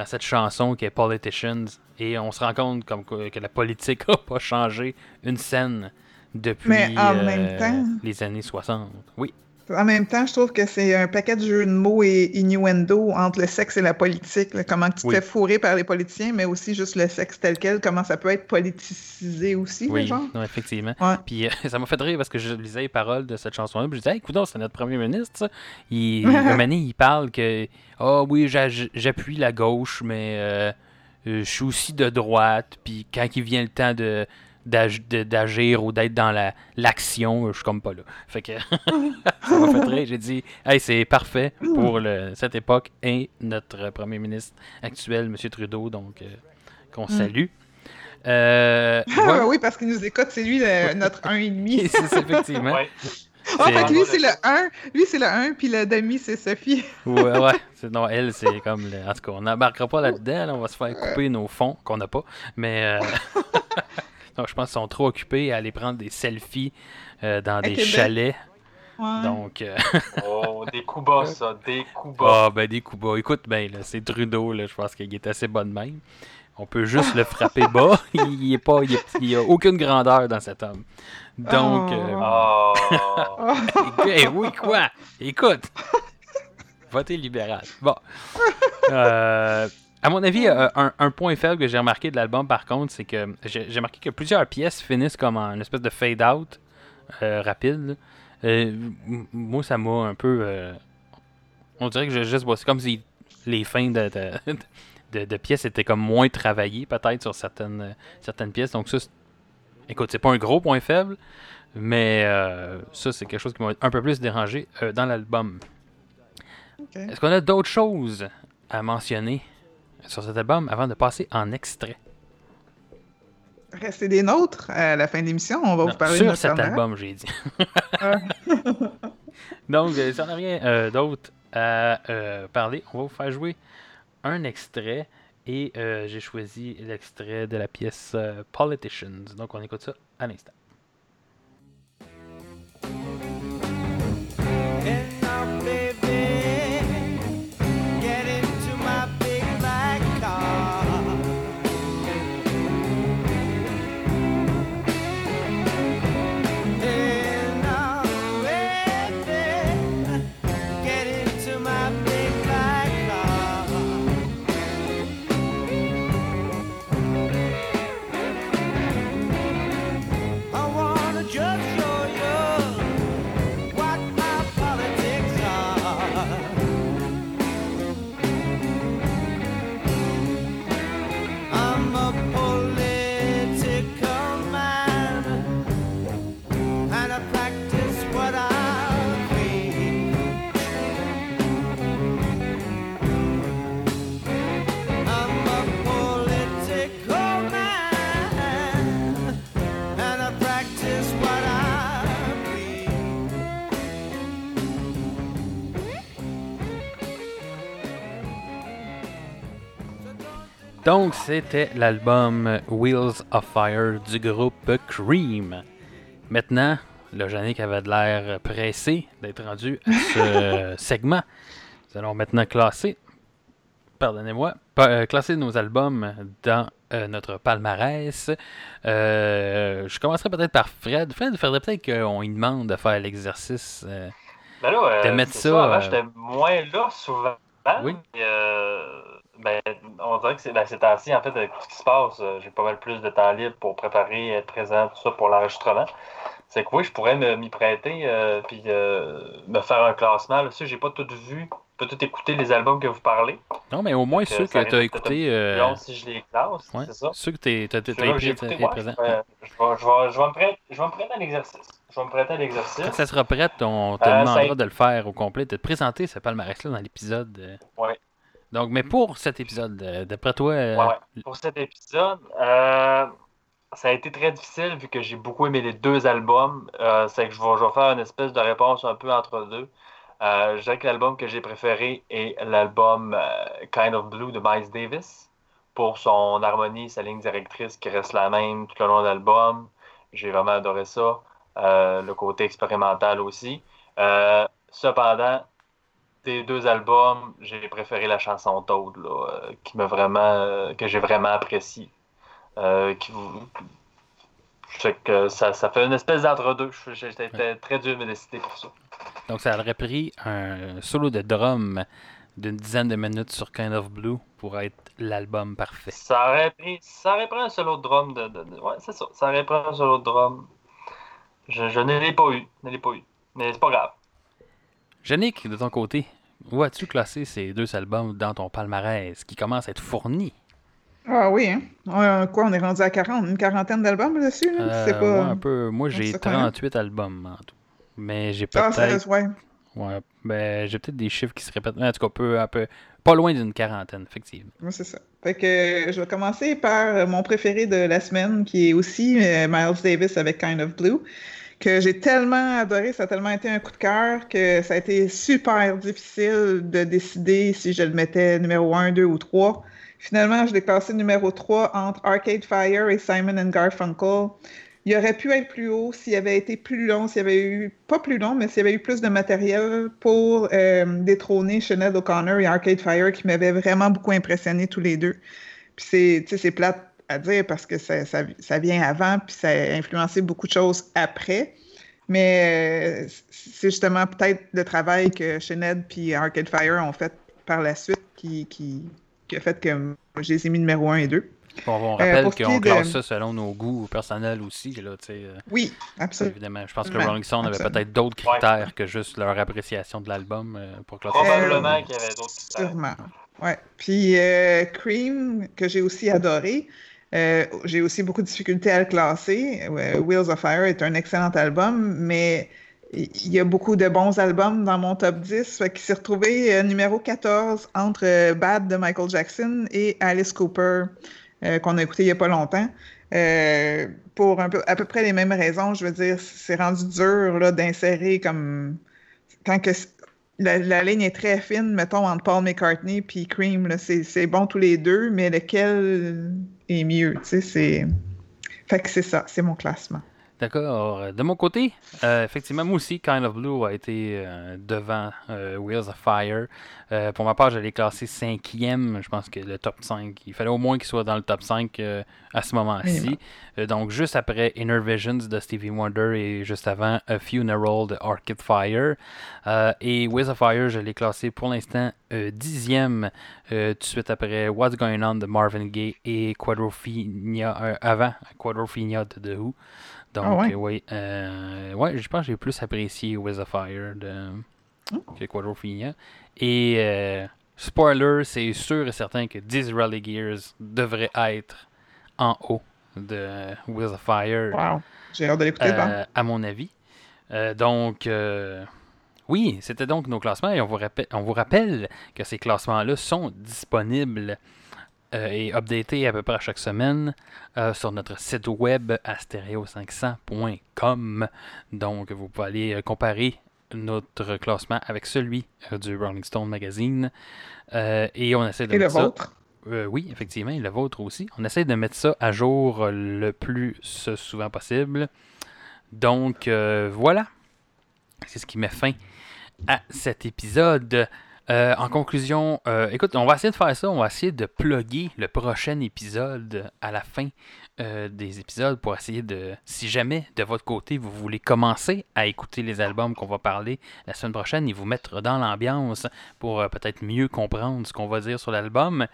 dans cette chanson qui est Politicians. Et on se rend compte comme que, que la politique n'a pas changé une scène depuis Mais en euh, même temps- les années 60. Oui, En même temps, je trouve que c'est un paquet de jeux de mots et innuendo entre le sexe et la politique. là. Comment tu te Oui. fais fourrer par les politiciens, mais aussi juste le sexe tel quel, comment ça peut être politisé aussi, oui, genre. non, effectivement. Ouais. Puis euh, ça m'a fait rire parce que je lisais les paroles de cette chanson-là. Puis je disais, hey, écoute, c'est notre premier ministre. ça. Il, donné, il parle que, ah oui, j'a- j'appuie la gauche, mais euh, euh, je suis aussi de droite. Puis quand il vient le temps de- d'agir ou d'être dans la l'action, je suis comme pas là. Fait que ça m'a fait rire. J'ai dit, hey, c'est parfait pour le- cette époque et notre premier ministre actuel, M. Trudeau, donc euh, qu'on salue. Euh. Ah oui, parce qu'il nous écoute, c'est lui le- notre 1,5. C'est effectivement. Ouais. Ah, fait que lui, c'est le 1, lui, c'est le 1, puis le demi, c'est Sophie. Ouais, ouais. Non, elle, c'est comme. le- En tout cas, on n'embarquera pas là-dedans. là, on va se faire couper nos fonds qu'on n'a pas. Mais. euh, non, je pense qu'ils sont trop occupés à aller prendre des selfies euh, dans des Québec. chalets. Ouais. Donc. euh, Oh, des coups bas, ça. Des coups bas. Ah, ben des coups bas. Écoute, ben, là, c'est Trudeau, là. Je pense qu'il est assez de même. On peut juste le frapper bas. Il est pas. Il, est- il a aucune grandeur dans cet homme. Donc. Oh. euh, Oh. Ah. Eh oui, quoi? Écoute. Votez libéral. Bon. Euh, à mon avis, euh, un, un point faible que j'ai remarqué de l'album, par contre, c'est que j'ai remarqué que plusieurs pièces finissent comme en une espèce de fade-out euh, rapide. Euh, moi, ça m'a un peu. on dirait que je juste. C'est comme si les fins de, de, de- de pièces étaient comme moins travaillées, peut-être, sur certaines, certaines pièces. Donc, ça, écoute, c'est pas un gros point faible, mais ça, c'est quelque chose qui m'a un peu plus dérangé dans l'album. Est-ce qu'on a d'autres choses à mentionner? Sur cet album avant de passer en extrait? Restez des nôtres à la fin de l'émission. On va Non, vous parler de sur cet album, j'ai dit. Ah. Donc, euh, si on n'a rien euh, d'autre à euh, parler, on va vous faire jouer un extrait. Et euh, j'ai choisi l'extrait de la pièce euh, Politicians. Donc, on écoute ça à l'instant. Donc, c'était l'album Wheels of Fire du groupe Cream. Maintenant, le Yannick avait de l'air pressé d'être rendu à ce segment. Nous allons maintenant classer, pardonnez-moi, pa- euh, classer nos albums dans euh, notre palmarès. Euh, je commencerai peut-être par Fred. Fred, il faudrait peut-être qu'on lui demande de faire l'exercice. euh, Ben De mettre ça, Avant, euh, j'étais moins là souvent. Oui. Ben, on dirait que c'est ben, ces temps-ci, en fait, avec tout ce qui se passe, euh, j'ai pas mal plus de temps libre pour préparer, être présent, tout ça pour l'enregistrement. C'est que oui, je pourrais me- m'y prêter euh, puis euh, me faire un classement. Là, ça, j'ai pas tout vu, pas tout écouté les albums que vous parlez. Non, mais au moins Que ceux que tu as écoutés. si je les classe, ouais, c'est ça. ceux que tu as présent. je vais- je vais- je vais- je vais me prêter- je vais me prêter à l'exercice. Je vais me prêter à Quand l'exercice. ça sera prêt, on te Euh, demandera ça- de le faire au complet, de te présenter ce palmarès-là dans l'épisode. Ouais. Donc, mais pour cet épisode, euh, d'après toi, euh. Pour cet épisode, euh, ça a été très difficile vu que j'ai beaucoup aimé les deux albums. C'est que je vais, je faire une espèce de réponse un peu entre deux. Je dirais que l'album que j'ai préféré est l'album Kind of Blue de Miles Davis pour son harmonie, sa ligne directrice qui reste la même tout le long de l'album. J'ai vraiment adoré ça. Le côté expérimental aussi. Cependant, des deux albums, j'ai préféré la chanson Toad, là, euh, qui m'a vraiment, euh, que j'ai vraiment apprécié. Euh, qui vous- que ça, ça fait une espèce d'entre-deux. J'étais très dur de me décider pour ça. Donc, ça aurait pris un solo de drum d'une dizaine de minutes sur Kind of Blue pour être l'album parfait. Ça aurait pris, ça aurait pris un solo de drum de, de- de- ouais, c'est ça. Ça aurait pris un solo de drum. Je, je ne l'ai pas eu, ne l'ai pas eu. Mais c'est pas grave. Yannick, de ton côté, où as-tu classé ces deux albums dans ton palmarès qui commence à être fourni? Ah oui, hein? Ouais, quoi, on est rendu à 40, une quarantaine d'albums dessus, là? Euh, pas... ouais, un peu. Moi, j'ai c'est quand même. 38 albums en tout. Mais j'ai Ah, peut-être. reste- ouais. Ouais, ben, j'ai peut-être des chiffres qui se répètent. En tout cas, peu, un peu, pas loin d'une quarantaine, effectivement. Ouais, c'est ça. Fait que euh, je vais commencer par euh, mon préféré de la semaine, qui est aussi euh, Miles Davis avec Kind of Blue, que j'ai tellement adoré, ça a tellement été un coup de cœur que ça a été super difficile de décider si je le mettais numéro 1, 2 ou 3. Finalement, je l'ai classé numéro 3 entre Arcade Fire et Simon Garfunkel. Il aurait pu être plus haut s'il avait été plus long, s'il y avait eu, pas plus long, mais s'il y avait eu plus de matériel pour euh, détrôner Sinead O'Connor et Arcade Fire qui m'avaient vraiment beaucoup impressionné tous les deux. Puis c'est plate à dire parce que ça, ça, ça vient avant, puis ça a influencé beaucoup de choses après. Mais euh, c'est justement peut-être le travail que Sinead puis Arcade Fire ont fait par la suite qui, qui, qui a fait que je les ai mis numéro 1 et 2. Bon, on rappelle pour ce qui qu'on de- classe ça selon nos goûts personnels aussi. Là, tu sais, euh, Oui, absolument. évidemment. Je pense que. Rolling Stone avait peut-être d'autres Ouais. critères que juste leur appréciation de l'album euh, pour classer. Probablement Euh, qu'il y avait d'autres critères. Sûrement. Ouais. Puis euh, Cream, que j'ai aussi adoré, euh, j'ai aussi beaucoup de difficultés à le classer. Euh, Wheels of Fire est un excellent album, mais il y a beaucoup de bons albums dans mon top 10. Fait qu'il s'est retrouvé euh, numéro 14 entre euh, Bad de Michael Jackson et Alice Cooper, qu'on a écouté il n'y a pas longtemps. Pour un peu, à peu près les mêmes raisons, je veux dire, c'est rendu dur d'insérer comme. Quand que la, ligne est très fine, mettons, entre Paul McCartney puis Cream, c'est bon tous les deux, mais lequel est mieux, c'est... Fait que c'est ça, c'est mon classement. D'accord. De mon côté, euh, effectivement, moi aussi, Kind of Blue a été euh, devant euh, Wheels of Fire. Euh, pour ma part, je l'ai classé cinquième. Je pense que le top 5, il fallait au moins qu'il soit dans le top 5 euh, à ce moment-ci. Euh, donc, juste après Inner Visions de Stevie Wonder et juste avant A Funeral de Arcade Fire. Et Wheels of Fire, je l'ai classé pour l'instant dixième, tout de suite après What's Going On de Marvin Gaye et Quadrophenia, euh, avant Quadrophenia de The Who. Donc, Ah ouais? oui, ouais, je pense que j'ai plus apprécié Wheels of Fire de, Quadrophenia. Et euh, spoiler, c'est sûr et certain que Disraeli Gears devrait être en haut de Wheels of Fire, Wow. J'ai hâte de l'écouter. euh, à mon avis. Euh, donc, euh, oui, c'était donc nos classements et on vous rappelle, on vous rappelle que ces classements-là sont disponibles et updatés à peu près à chaque semaine sur notre site web à stereo500.com. Donc, vous pouvez aller comparer notre classement avec celui euh, du Rolling Stone Magazine. Euh, et on essaie de Et le ça- vôtre? euh, oui, effectivement, et le vôtre aussi. On essaie de mettre ça à jour le plus souvent possible. Donc, euh, voilà. C'est ce qui met fin à cet épisode. Euh, en conclusion, euh, écoute, on va essayer de faire ça. On va essayer de plugger le prochain épisode à la fin euh, des épisodes pour essayer de, si jamais de votre côté vous voulez commencer à écouter les albums qu'on va parler la semaine prochaine et vous mettre dans l'ambiance pour peut-être mieux comprendre ce qu'on va dire sur l'album.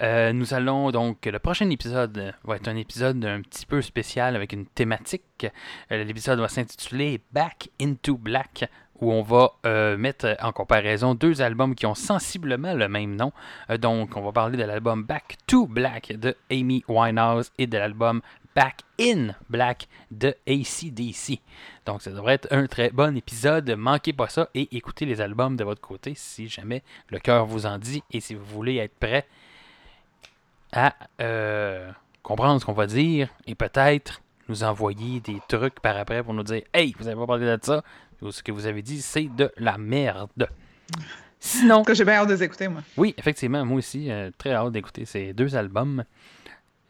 Nous allons donc, le prochain épisode va être un épisode un petit peu spécial avec une thématique. L'épisode va s'intituler Back into Black où on va euh, mettre en comparaison deux albums qui ont sensiblement le même nom. Euh, donc, on va parler de l'album Back to Black de Amy Winehouse et de l'album Back in Black de ACDC. Donc, ça devrait être un très bon épisode. Manquez pas ça et écoutez les albums de votre côté si jamais le cœur vous en dit et si vous voulez être prêt à euh, comprendre ce qu'on va dire et peut-être nous envoyer des trucs par après pour nous dire Hey, vous avez pas parlé de ça, ce que vous avez dit, c'est de la merde. Sinon, cas, j'ai bien hâte de les écouter, moi. oui, effectivement, moi aussi, euh, très hâte d'écouter ces deux albums.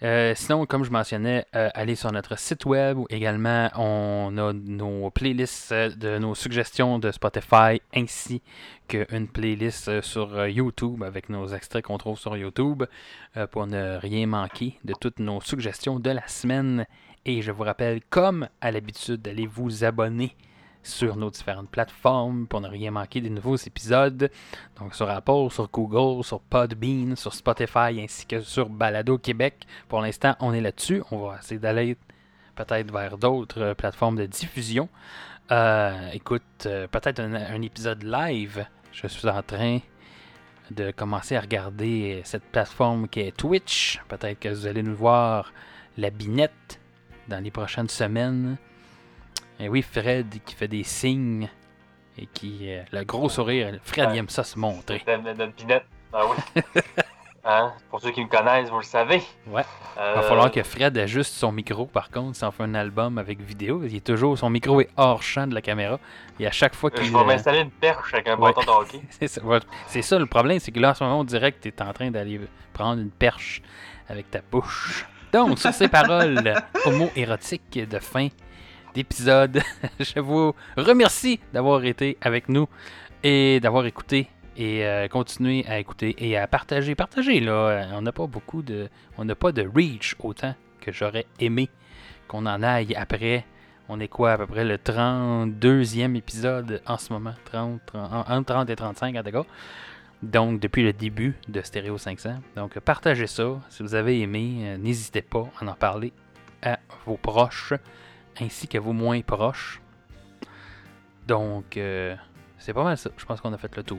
Euh, sinon, comme je mentionnais, euh, allez sur notre site web où également on a nos playlists euh, de nos suggestions de Spotify ainsi qu'une playlist euh, sur YouTube avec nos extraits qu'on trouve sur YouTube euh, pour ne rien manquer de toutes nos suggestions de la semaine. Et je vous rappelle, comme à l'habitude, d'aller vous abonner sur nos différentes plateformes pour ne rien manquer des nouveaux épisodes. Donc sur Apple, sur Google, sur Podbean, sur Spotify ainsi que sur Balado Québec. Pour l'instant, on est là-dessus. On va essayer d'aller peut-être vers d'autres euh, plateformes de diffusion. Euh, écoute, euh, peut-être un, un épisode live. Je suis en train de commencer à regarder cette plateforme qui est Twitch. Peut-être que vous allez nous voir la binette dans les prochaines semaines. Et oui, Fred qui fait des signes et qui. euh, le gros sourire. Fred, il aime ça se montrer. Notre, binette. Ah oui. Hein? Pour ceux qui me connaissent, vous le savez. Ouais. Euh, Il va falloir que Fred ajuste son micro, par contre, si on fait un album avec vidéo. Il est toujours, son micro est hors champ de la caméra. Et à chaque fois qu'il. Je vais euh, m'installer une perche avec un Ouais. bâton de hockey. c'est ça, ouais. C'est ça, le problème, c'est que là, en ce moment, on dirait que tu es en train d'aller prendre une perche avec ta bouche. Donc, sur ces paroles homo-érotiques de fin d'épisode, je vous remercie d'avoir été avec nous et d'avoir écouté et euh, à écouter et à partager. Partagez, là. euh, On n'a pas beaucoup de. On n'a pas de reach autant que j'aurais aimé qu'on en aille après. On est quoi, à peu près le 32e épisode en ce moment? 30, 30, en- entre 30 et 35 en tout cas. Donc, depuis le début de Stereo 500. Donc, partagez ça. Si vous avez aimé, euh, n'hésitez pas à en parler à vos proches ainsi qu'à vos moins proches. Donc, euh, c'est pas mal ça. Je pense qu'on a fait le tour.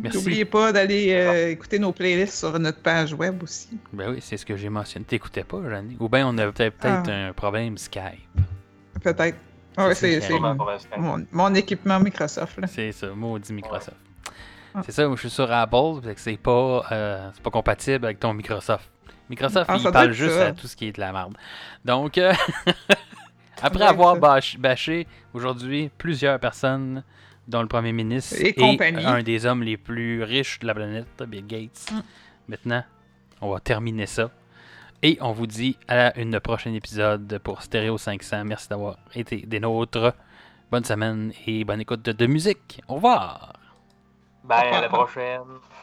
Merci. N'oubliez pas d'aller euh, écouter nos playlists sur notre page web aussi. Ben oui, c'est ce que j'ai mentionné. T'écoutais pas, Jeanne? Ou bien on a peut-être peut-être un problème Skype. Peut-être. Ouais, C'est mon, mon équipement Microsoft. Là. C'est ça, maudit Microsoft. Ouais. C'est ça, je suis sur Apple, que c'est pas, euh, pas compatible avec ton Microsoft. Microsoft, Ah, il parle juste ça. à tout ce qui est de la merde. Donc, euh, après avoir bâché aujourd'hui plusieurs personnes, dont le premier ministre Et un des hommes les plus riches de la planète, Bill Gates, Mm. maintenant, on va terminer ça. Et on vous dit à une prochaine épisode pour Stereo 500. Merci d'avoir été des nôtres. Bonne semaine et bonne écoute de, de musique. Au revoir. Bye, à la prochaine.